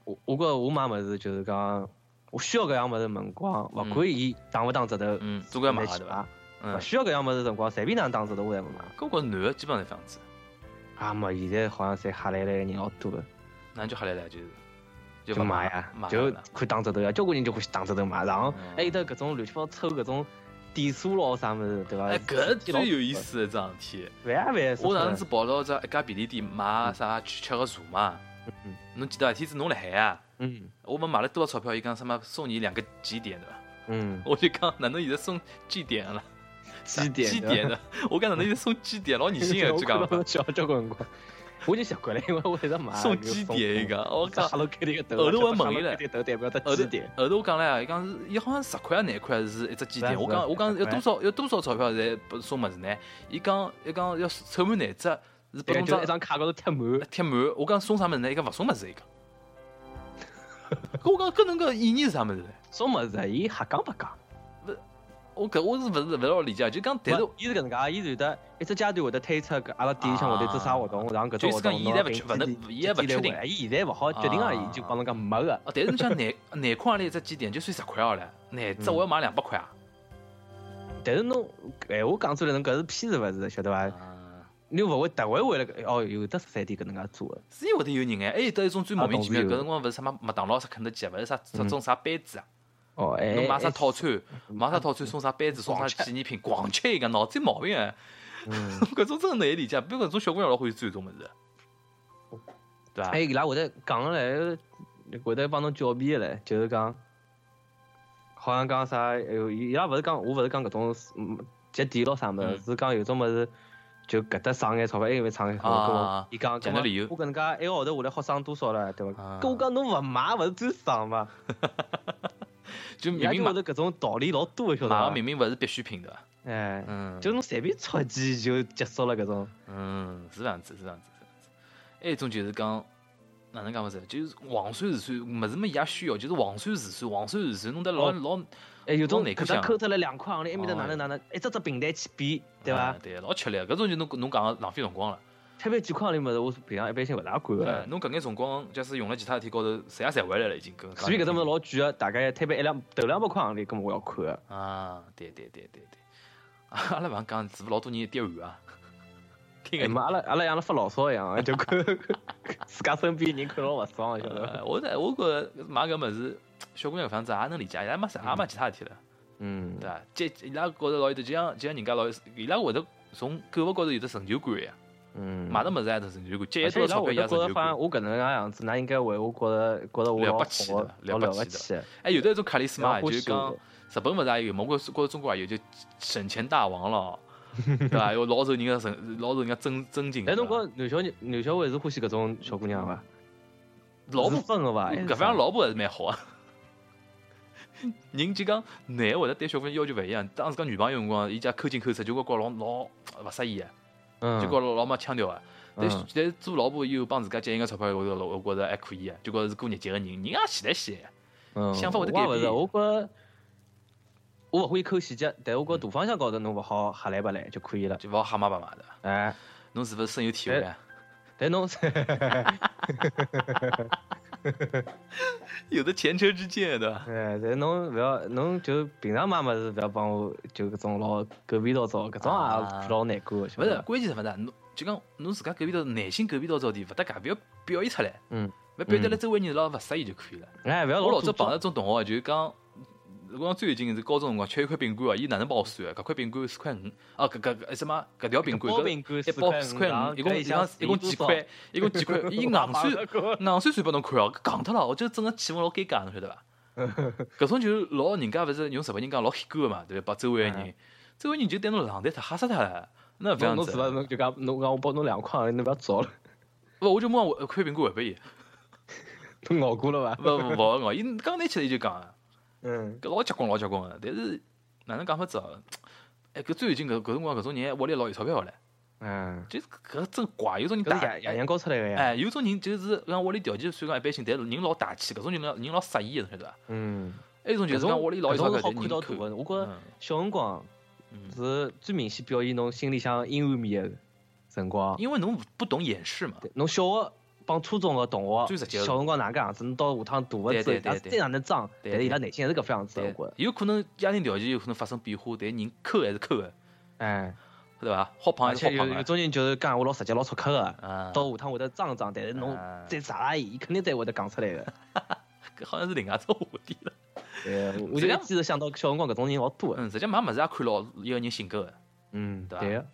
我我觉我买物事就是讲，我需要搿样物事辰光，勿管伊打勿打折头，嗯，总归买对伐？勿需要搿样物事辰光，随便哪能打折头我侪勿买。搿觉男个基本上是这样子。啊没，现在好像侪瞎来来个人老多个。哪就瞎来来就是？就买呀，就看打折头呀，交关人就欢喜打折头买，然后还有得搿种乱七八糟抽搿种点数咯啥物事，对伐？哎，搿最有意思一桩事体。万万我上次跑到只一家便利店买啥去吃个茶嘛，侬记得天子侬辣海啊？嗯。我们买了多少钞票？伊讲什么送你两个几点对伐？嗯。[LAUGHS] 我就讲哪能现在送几点了？几点？几点的？我讲哪能现在送几点？老恶心个，[LAUGHS] 就讲。小交关辰光。我已经习惯了，因为我一直买。送几点一个？我讲。哈喽 Kitty 个头。后头我问伊了。头代表得几点？后头我讲了，伊讲是，伊好像十块啊，廿块是一只几点？我讲，我讲要多少？要多少钞票才不送么子呢？伊讲，伊讲要凑满廿只，是不？张一张卡高头贴满，贴满。我讲送啥么子呢？伊讲勿送么子，伊讲。[LAUGHS] 我讲搿能个意义是啥么子？送么子？伊瞎讲勿讲？我搿我是勿是勿老理解，就讲但是伊是搿能介，伊是有得一只阶段会得推出搿阿拉店里向会得做啥活动，然后搿种活动伊现在勿确勿能，伊还勿确定，伊现在勿好决定而已，就帮侬讲没个。但是你像廿廿块阿里一只鸡点就算十块好了，廿只我要买两百块啊。但是侬闲话讲出来，侬搿是骗是勿是？晓得伐？你勿会特会为了哦，有得十三点搿能介做个。是会得有人哎，还有得一种最莫名其妙，搿辰光勿是啥麦当劳、啥肯德基，勿是啥种啥杯子啊。哦，哎，侬买啥套餐，买啥套餐送啥杯子，送啥纪念品，狂吃一个，脑子有毛病啊！嗯，[LAUGHS] 搿种真难以理解，比如搿种小姑娘老欢喜做搿种物事，对伐？哎，伊拉会得讲来，会得帮侬狡辩嘞，就是讲，好像讲啥，哎呦，伊拉勿是讲，我勿是讲搿种节点咯啥物事，是讲有种物事，就搿搭省眼钞票，还因为省眼钞票，伊讲，讲个理由，我搿能介一个号头下来好省多少了，对伐？搿我讲侬勿买勿是最省嘛？[LAUGHS] 就明明买的搿种道理老多，晓得伐？明明勿是必需品，对伐？哎，嗯，就侬随便抄几就结束了搿种。嗯，是这样子，是这样子，是这样子。还有一种就是讲，哪能讲勿是？就是黄算是算，物事么也需要，就是黄算是算，黄算是算，弄得老老，哎，有种搿搭抠出来两块行钿，埃面搭哪能哪能，一只只平台去比，对伐？对，老吃力，搿种就侬侬讲浪费辰光了。特别几块钿物事，我平常一般性勿大管个。侬搿眼辰光，假使用了其他事体高头，赚也赚回来了已经。所以搿种物事老贵个，大概特别一两头两百块行钿，搿么我要看个。啊，对对对对对。[LAUGHS] [LAUGHS] 阿拉勿讲做老多年跌完啊。哎妈，阿拉阿拉像发牢骚一样，就看 [LAUGHS] 自家身边人看老勿爽，晓得伐？我在我觉着买搿物事，小姑娘搿房子也能理解，也没啥，也没其他事体了。嗯，对伐？即伊拉觉着老有得，就像就像人家老，伊拉会得从购物高头有得成就感呀。嗯，买的物事也得成就感，积一多钞票也成就感。我搿能介样子，㑚应该为我觉着觉着我了不起的，了不起的。哎，有的一种卡里斯嘛，就是讲日本勿是也有，我觉着中国也有，就省钱大王了。[LAUGHS] 对伐？有老受人家尊，老受人家尊尊敬。哎，侬讲男小男小伟是欢喜搿种小姑娘伐？老婆分个伐？搿方老婆还是蛮好啊。人就讲男会得对小姑娘要求勿一样。当时讲女朋友辰光，伊家抠进抠出，就觉觉老老勿适意个，就觉老老没腔调个。但但做老婆以后帮自家节省个钞票，我觉我觉着还可以个，就觉着是过日节个人，人也现来现。想法会得改变。我觉。我勿会抠细节，但我觉大方向高头侬勿好瞎来白来就可以了，就勿好瞎买白买的。哎，侬是勿是深有体会啊？但侬，[LAUGHS] [LAUGHS] 有的前车之鉴对伐？哎，但侬勿要，侬就平常买物事勿要帮我就搿种老狗屁倒灶，搿种也老难过。勿是，关键是勿是？侬就讲侬自家狗屁叨内心狗屁倒灶的，勿搭界，勿要表现出来。嗯。勿表得来周围人老勿适意就可以了。哎，勿要我老早碰到种同学就讲。我讲最近是高中辰光，吃一块饼干哦，伊哪能帮我算个？搿块饼干四块五，哦，搿搿什么？搿条饼干搿一包四块五，一共一共一共几块？[LAUGHS] 一共几块？伊硬算 [LAUGHS] 硬算算拨侬看哦，搿戆脱了，我就整个气氛老尴尬，侬晓得伐？[LAUGHS] 搿种就老人家勿是用日本人讲老黑狗个嘛，对伐？把周围个人，周围人就对侬冷淡脱，吓死脱了。那勿样子。侬是伐？侬就讲侬讲我包侬两块，侬勿要找了。勿，我就问我块饼干还拨伊。侬熬过了伐？勿勿勿熬，伊刚拿起来伊就讲。嗯，搿老结棍老结棍个，但是哪能讲法子哦？哎，搿最近搿搿辰光搿种人屋里老有钞票唻。嗯，就是搿真怪，有种人大样样搞出来个呀。哎，有种人就是讲屋里条件虽然讲一般性，但是人老大气，搿种人老人老色一个，晓得伐？嗯。还有种就是讲屋里老有钞票，好看到大个。我觉着小辰光是最明显表现侬心里向阴暗面个辰光。因为侬不懂掩饰嘛。侬小学。帮初中个同学，小辰光哪个样子？侬到下趟大个之后，他再哪能装？但是伊拉内心还是搿副样子。有可能家庭条件有可能发生变化，但人抠还是抠个。哎，对伐？好胖还是好胖有有种人就是讲话老直接老粗口个，到下趟会得装装，但是侬再啥伊肯定再会得讲出来个。[LAUGHS] 搿好像是另外只话题了。[LAUGHS] 对，我就记得想到小辰光搿种人老多。嗯，实际买物事也看牢一个人性格个。嗯，对伐？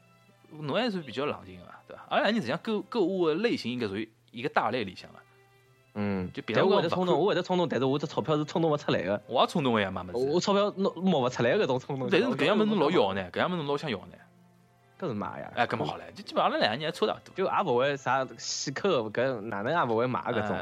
侬还算比较冷静个嘛，对伐？而且你实际上购购物个类型应该属于。一个大类里向了，嗯，就别我会得冲动，我会得冲动，但是我这钞票是冲动勿出来个。我也冲动个呀，妈么子。我钞票弄摸勿出来搿种冲动。但是搿样物事侬老要呢，搿样物事侬老想要呢。搿是买呀。哎，搿么好唻，就基本上拉两个人差大多。就也勿会啥细抠，搿哪能也勿会买搿种。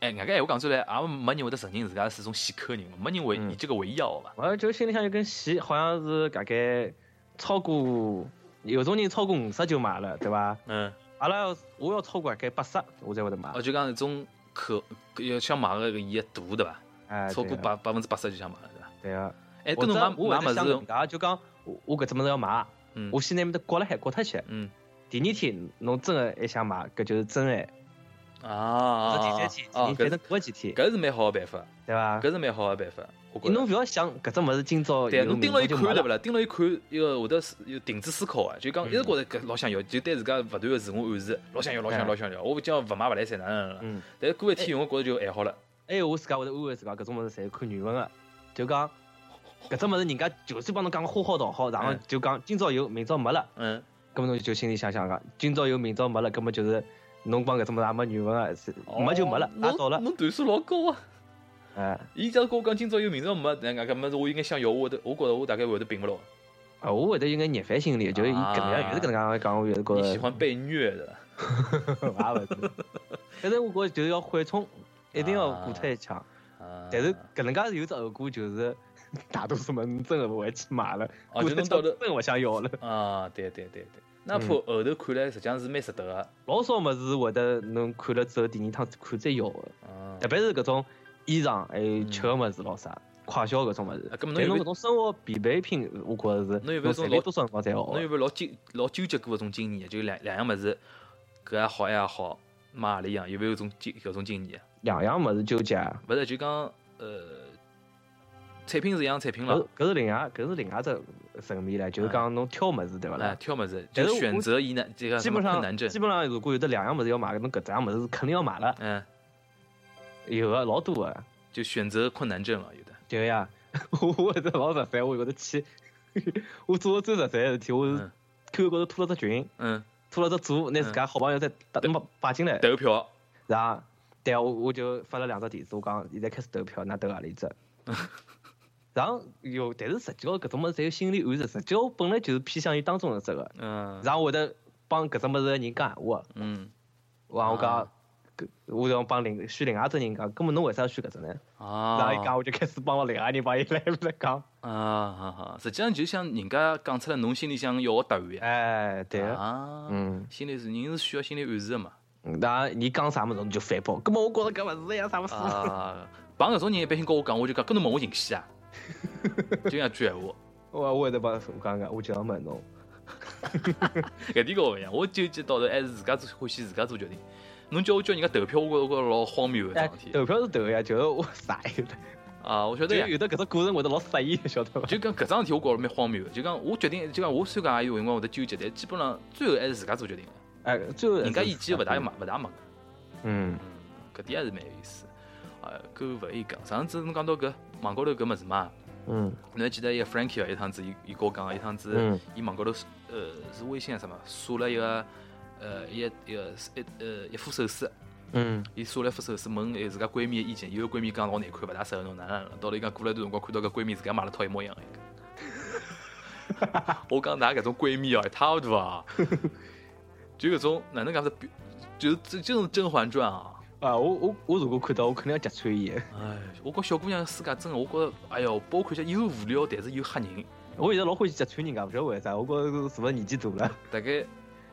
哎，搿个闲话讲出来，也没人会得承认自家是种细抠人，没人会以这个为要嘛。我就心里向有根线，好像是大概超过有种人超过五十就买了，对伐？嗯。阿拉要我要超过该八十，我才会得买。哦，就讲那种可要想买个个伊个度对伐？哎，超过百百分之八十就想买了对伐？对啊。哎，跟侬买买物事，啊，就讲我我搿只物事要买，我先拿面搭刮了海刮脱去。嗯。第二天侬真个还想买，搿就是真爱。啊。是第三天，哦，反正过几天。搿是蛮好个办法，对伐？搿是蛮好个办法。侬勿要想搿只物事今朝，对，侬盯牢伊看对勿啦？盯牢伊看，伊个会得有停止思考啊，就讲一直觉着搿老想要，就对自家勿断个自我暗示，老想要，老想要，老想要。我讲勿买勿来三，哪能了？嗯。但是过一天用，我觉着就还好了。还有我自家会得安慰自家，搿种物事侪是看缘分个，就讲搿只物事人家就算帮侬讲个花好道好，然后就讲今朝有，明朝没了。嗯。搿么侬就心里想想个，今朝有，明朝没了，搿么就是侬帮搿只物事也没缘分个，没就没了，拉倒了。侬段数老高啊！哎，伊假如跟我讲今朝有明朝没，那搿么子我应该想要，我得我觉着我大概会得并勿牢。啊，我会得有眼逆反心理，就是伊搿能样，越是搿能介讲，我越是觉着。你喜欢被虐的？哈勿是。但是我觉着就是要缓冲，一定要过脱一枪。但是搿能介是有只后果，就是大多数人真的勿会去买了。哦，就侬到头真勿想要了。啊，对对对对。哪怕后头看来，实际上是蛮值得个。老少物事会得侬看了之后，第二趟看再要个。特别是搿种。衣裳还有吃个物事咾啥，快消搿种物事。但侬搿种生活必备品，我觉着是。侬有没有种老多少辰光才学？侬有没有老纠老纠结过搿种经验？就两两样物事，搿也好，埃也好，买何里样？有没有种经搿种经验？两样物事纠结？勿是，就讲呃，产品是一样产品了。搿是另外搿是另外只层面唻，就是讲侬挑物事对勿啦？挑物事，就选择疑难这个基本上。基本上如果有得两样物事要买，侬搿只样物事是肯定要买了。嗯。有啊老多个，就选择困难症了，有的。对呀，[LAUGHS] 我 [LAUGHS] 这老实在，我有得去，我做的最实在的事体，我是 QQ 高头拖了只群，嗯，拖了只组，拿自家好朋友再打把发进来投票，然后，对啊，我我就发了两只地址，我讲现在开始投票，那投阿里只？然后有，但是实际高搿种物事侪有心理暗示，实际我本来就是偏向于当中的这个，嗯，然后会得帮搿种物事的人讲闲话，嗯，然后我讲。我就帮另选另外只人讲，根本侬为啥要选搿只呢？啊！然后一讲我就开始帮了另外人帮伊来来讲。啊，好好，实际上就像人家讲出来，侬心里想要个答案。哎，对啊，嗯，心里是人是需要心理暗示的嘛。那你讲啥么子你就反驳，根本我觉着搿勿是一样啥物事。啊，帮搿种人一般性跟我讲，我就讲，搿侬问我情绪啊，[LAUGHS] 就样句闲话。我我会得帮我讲讲，我就要问侬。[LAUGHS] 搿点跟我一样，我纠结到头还是自家做，欢喜自家做决定。侬叫我叫人家投票，我觉着老荒谬个事体。投票是投呀，就是我傻有的。啊，我晓得有的搿只过程会得老适意，晓得伐？就讲搿桩事体，我觉着蛮荒谬个。就讲我决定，就讲我虽然讲也有辰光会得纠结，但基本上最后还是自家做决定个。哎，最后人家意见勿大勿大嘛。嗯，搿点还是蛮有意思。啊，搿勿一讲。上次侬讲到搿网高头搿物事嘛？嗯。侬还记得一个 Frankie 啊？一趟子伊伊跟我讲，一趟子伊网高头呃是微信还是什么，锁了一个呃一一个一呃一副首饰。嗯，伊刷了副首饰，问自家闺蜜的意见，有个闺蜜讲老难看，勿大适合侬，哪能？到了伊讲过了一段辰光，看到个闺蜜自家买了套一模一样的。[LAUGHS] 我讲㑚搿种闺蜜哦，一塌糊涂啊！[LAUGHS] 就搿种哪能讲是，就是这这种《甄嬛传》啊！啊，我我我如果看到，我肯定要揭穿伊。哎，我觉小姑娘世界真的，我觉着，哎哟，包括又无聊，但是又吓人。我现在老欢喜揭穿人家，勿晓得为啥？我觉着是勿是年纪大了？大概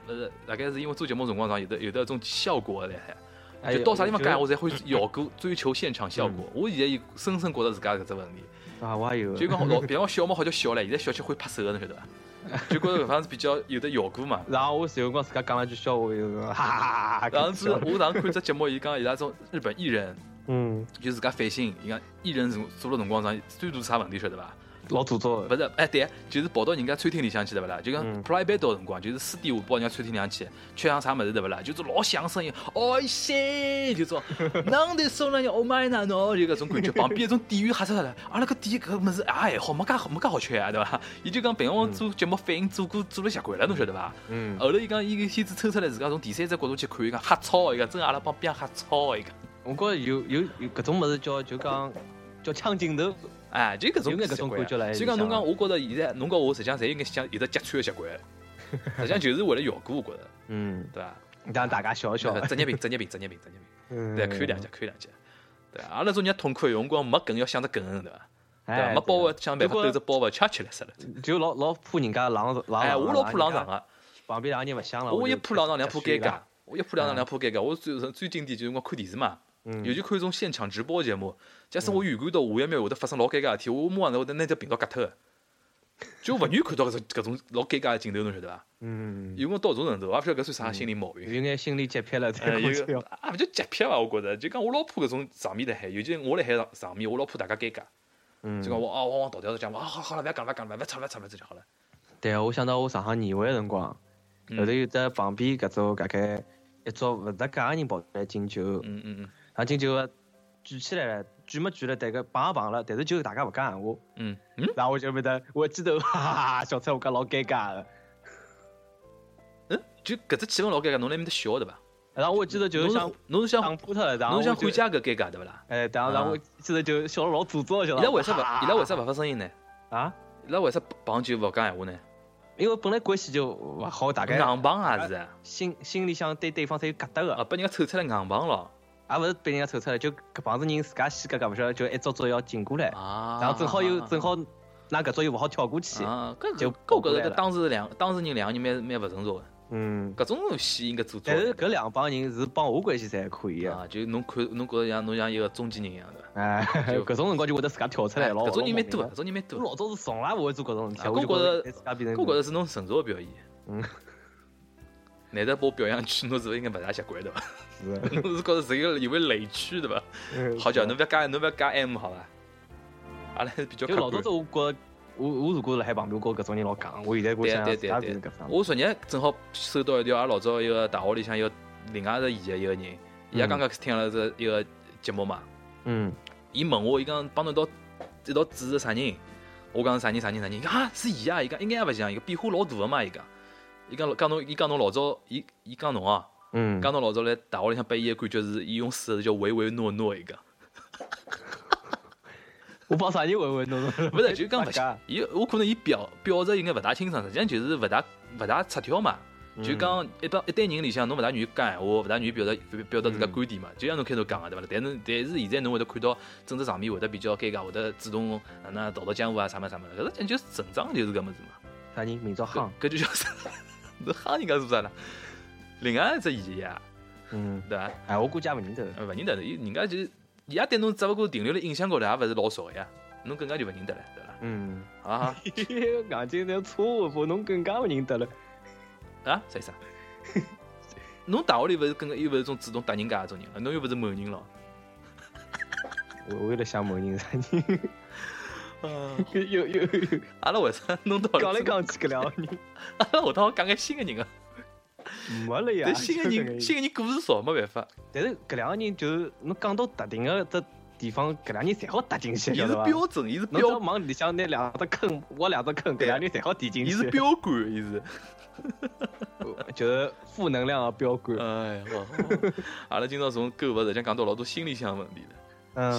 呃，大概是因为做节目辰光上有的有的种效果嘞。就到啥地方干，我才会效果，追求现场效果。[LAUGHS] 我现在有深深觉着自家搿只问题。啊，我也有。就讲老，比方小猫好叫小唻，现在小七会拍手的，侬晓得伐？[LAUGHS] 就觉着搿方是比较有的效果嘛。然后我有辰光自家讲了句笑话，有个 [LAUGHS] 哈哈哈。当时我当时看只节目，伊讲伊拉种日本艺人，嗯，就自家反省，伊讲艺人做做了辰光上，最多是啥问题，晓得伐？老做作，不是，哎，对，就是跑到人家餐厅里向去，对不啦？就讲 private 到辰光，就是私底下跑人家餐厅里向去，吃上啥么子，对不啦？就是老响声音，哦塞，就说，哪得送了你 Oh my God，就搿种感觉，旁边一种店员吓死了，阿拉搿店搿么子也还好，没介好，没介好吃啊，对伐？伊就讲平常做节目反应做过做了习惯了，侬晓得伐？嗯。后头伊讲伊个先子抽出来自家从第三只角度去看，伊讲瞎操，伊讲真阿拉帮边瞎操，伊讲。我觉着有有有搿种物事叫就讲叫抢镜头。哎，就搿种搿种感觉了。所以讲，侬讲，我觉着现在侬跟我实际上侪应该想有得揭穿的习惯，[LAUGHS] 实际上就是为了效果，我觉着，嗯，对伐？让大家笑笑。[LAUGHS] 职业病，职业病，职业病，职业病。对，看两集，看两集。对，阿拉种人痛苦，有辰光没梗要想着梗，对伐？对，没包袱，想办法兜着包袱吃吃来死了。就老老怕人家冷冷。哎，我老怕冷场个。旁边两个人勿想了。我一怕冷场，两怕尴尬。我一怕冷场，两怕尴尬。我最最经典就是我看电视嘛。尤其看一种现场直播节目，假使我预感到下一秒会得发生老尴尬事体，我马上会得拿条频道割脱，就勿愿意看到搿种搿种老尴尬的镜头，侬晓得伐？嗯。有辰光到搿种程度，我勿晓得搿算啥心理毛病。有眼心理洁癖了，才过去。啊，勿叫洁癖伐？我觉着，就讲我老怕搿种场面辣海，尤其我辣海场场面，我老怕大家尴尬。嗯。就讲我啊，往往倒掉头讲，啊，好好了，勿要讲了，勿要讲了，勿要吵了，勿要吵了，这就好了。对啊，我想到我上趟年会个辰光，后头有得旁边搿种大概一桌勿搭界个人跑来敬酒。嗯嗯嗯。啊，敬酒个。举起来了，举没举了，但个碰也碰了，但是就大家勿讲闲话。嗯嗯，然后我就没得，我记得 [LAUGHS] 哈哈哈，小蔡我讲老尴尬的。嗯，就搿只气氛老尴尬，侬辣面搭笑对伐？然后我记得就是想，侬是想打破他，然后侬想缓解搿尴尬对勿啦？哎，然后然后我记得就笑了老做作，晓得伐？伊拉为啥勿？伊拉为啥勿发声音呢？啊？伊拉为啥碰就勿讲闲话呢？因为本来关系就勿好，大概硬碰也是。心心里向对对方侪有疙瘩个。啊，把人家凑出来硬碰了。也勿是被人家抽出来，就搿帮子人自家先搿搿勿晓得，就一桌桌要进过来，然后正好又正好，那搿桌又勿好跳过去，就我觉着当时两当事人两个人蛮蛮勿成熟个。嗯，搿种戏应该做做。但是搿两帮人是帮我关系才可以啊，就侬看侬觉着像侬像一个中间人一样的。哎，就 [LAUGHS] 搿种辰光就会得自家跳出来咯。搿种人蛮多，搿种人蛮多。老早是从来勿会做搿种事体。我觉着，我觉着是侬成熟的表现。嗯。难得把表扬区，侬是勿应该勿大习惯对伐？是，[LAUGHS] 侬是觉着是一个有为雷区对伐？好叫侬勿要加，侬勿要加 M 好伐？阿拉还是比较就老早子，我觉着我我如果辣海旁边，我搿种人老戆。我现在我想对对对对，我昨日正好收到一条阿拉老早一个大学里向一个另外个伊个一个人，伊也刚刚听了这一个节目嘛。嗯。伊问我，伊讲帮侬一道一道主持啥人？我讲啥人啥人啥人？啊，是伊啊！伊讲应该也勿像，伊个变化老大个嘛！伊讲，伊讲讲侬，伊讲侬老早，伊伊讲侬啊，嗯，讲侬老早来大学里向拨伊个感觉是，伊用四个字叫唯唯诺诺伊讲。[LAUGHS] 我帮啥人唯唯诺诺？勿是，就讲勿像，[LAUGHS] 伊我可能伊表表述应该勿大清爽，实际上就是勿大勿大出挑嘛。就讲一帮一堆人里向，侬勿大愿意讲闲话，勿大愿意表达表达自家观点嘛。就像侬开头讲个对伐啦？但是但是现在侬会得看到政治场面会得比较尴尬，会得主动哪能逃逃江湖啊啥么啥么的。搿是就是成长就是搿么子嘛。啥人？明朝夯？搿就叫啥？侬吓人家做啥啦？另外一只意呀，嗯，对伐？哎，我估计也勿认得，勿认得的。伊人家就伊也对侬只勿过停留了印象高头，也勿是老熟呀。侬更加就勿认得了，对伐？嗯，啊，眼睛在错误不？侬更加勿认得了。啊？啥意思啊？[LAUGHS] 侬大学里勿是跟个又勿是种主动搭人家那种人了，侬又勿是某人咯。我为了想某人啥人？又又又，阿拉为啥弄到讲来讲去搿两个人？阿拉后头讲个新个人啊？没了呀。新个人，新个人故事少，没办法。但是搿两个人就是侬讲到特定个只地方，搿两人侪好搭进去，伊是标准，伊是标。侬往里向拿两只坑，挖两只坑，搿两人侪好填进去。伊是标杆，伊是。[LAUGHS] 就是负能量的标杆。哎，呀，[LAUGHS] 阿拉今朝从购物实际讲到老多心理向问题了，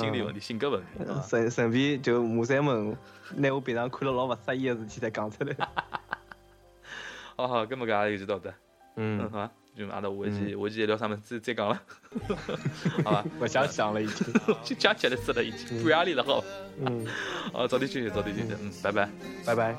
心理问题、性格问题。顺顺便就马三问，拿我平常看了老勿适意的事体再讲出来。好好，搿么个也就到这。嗯，好，就阿拉下期下期聊啥么子再讲了。好吧，勿 [LAUGHS] 想想了已经，就讲起来吃了已经，不压力了好。嗯，好，早点休息，早点休息。嗯，拜拜，拜拜。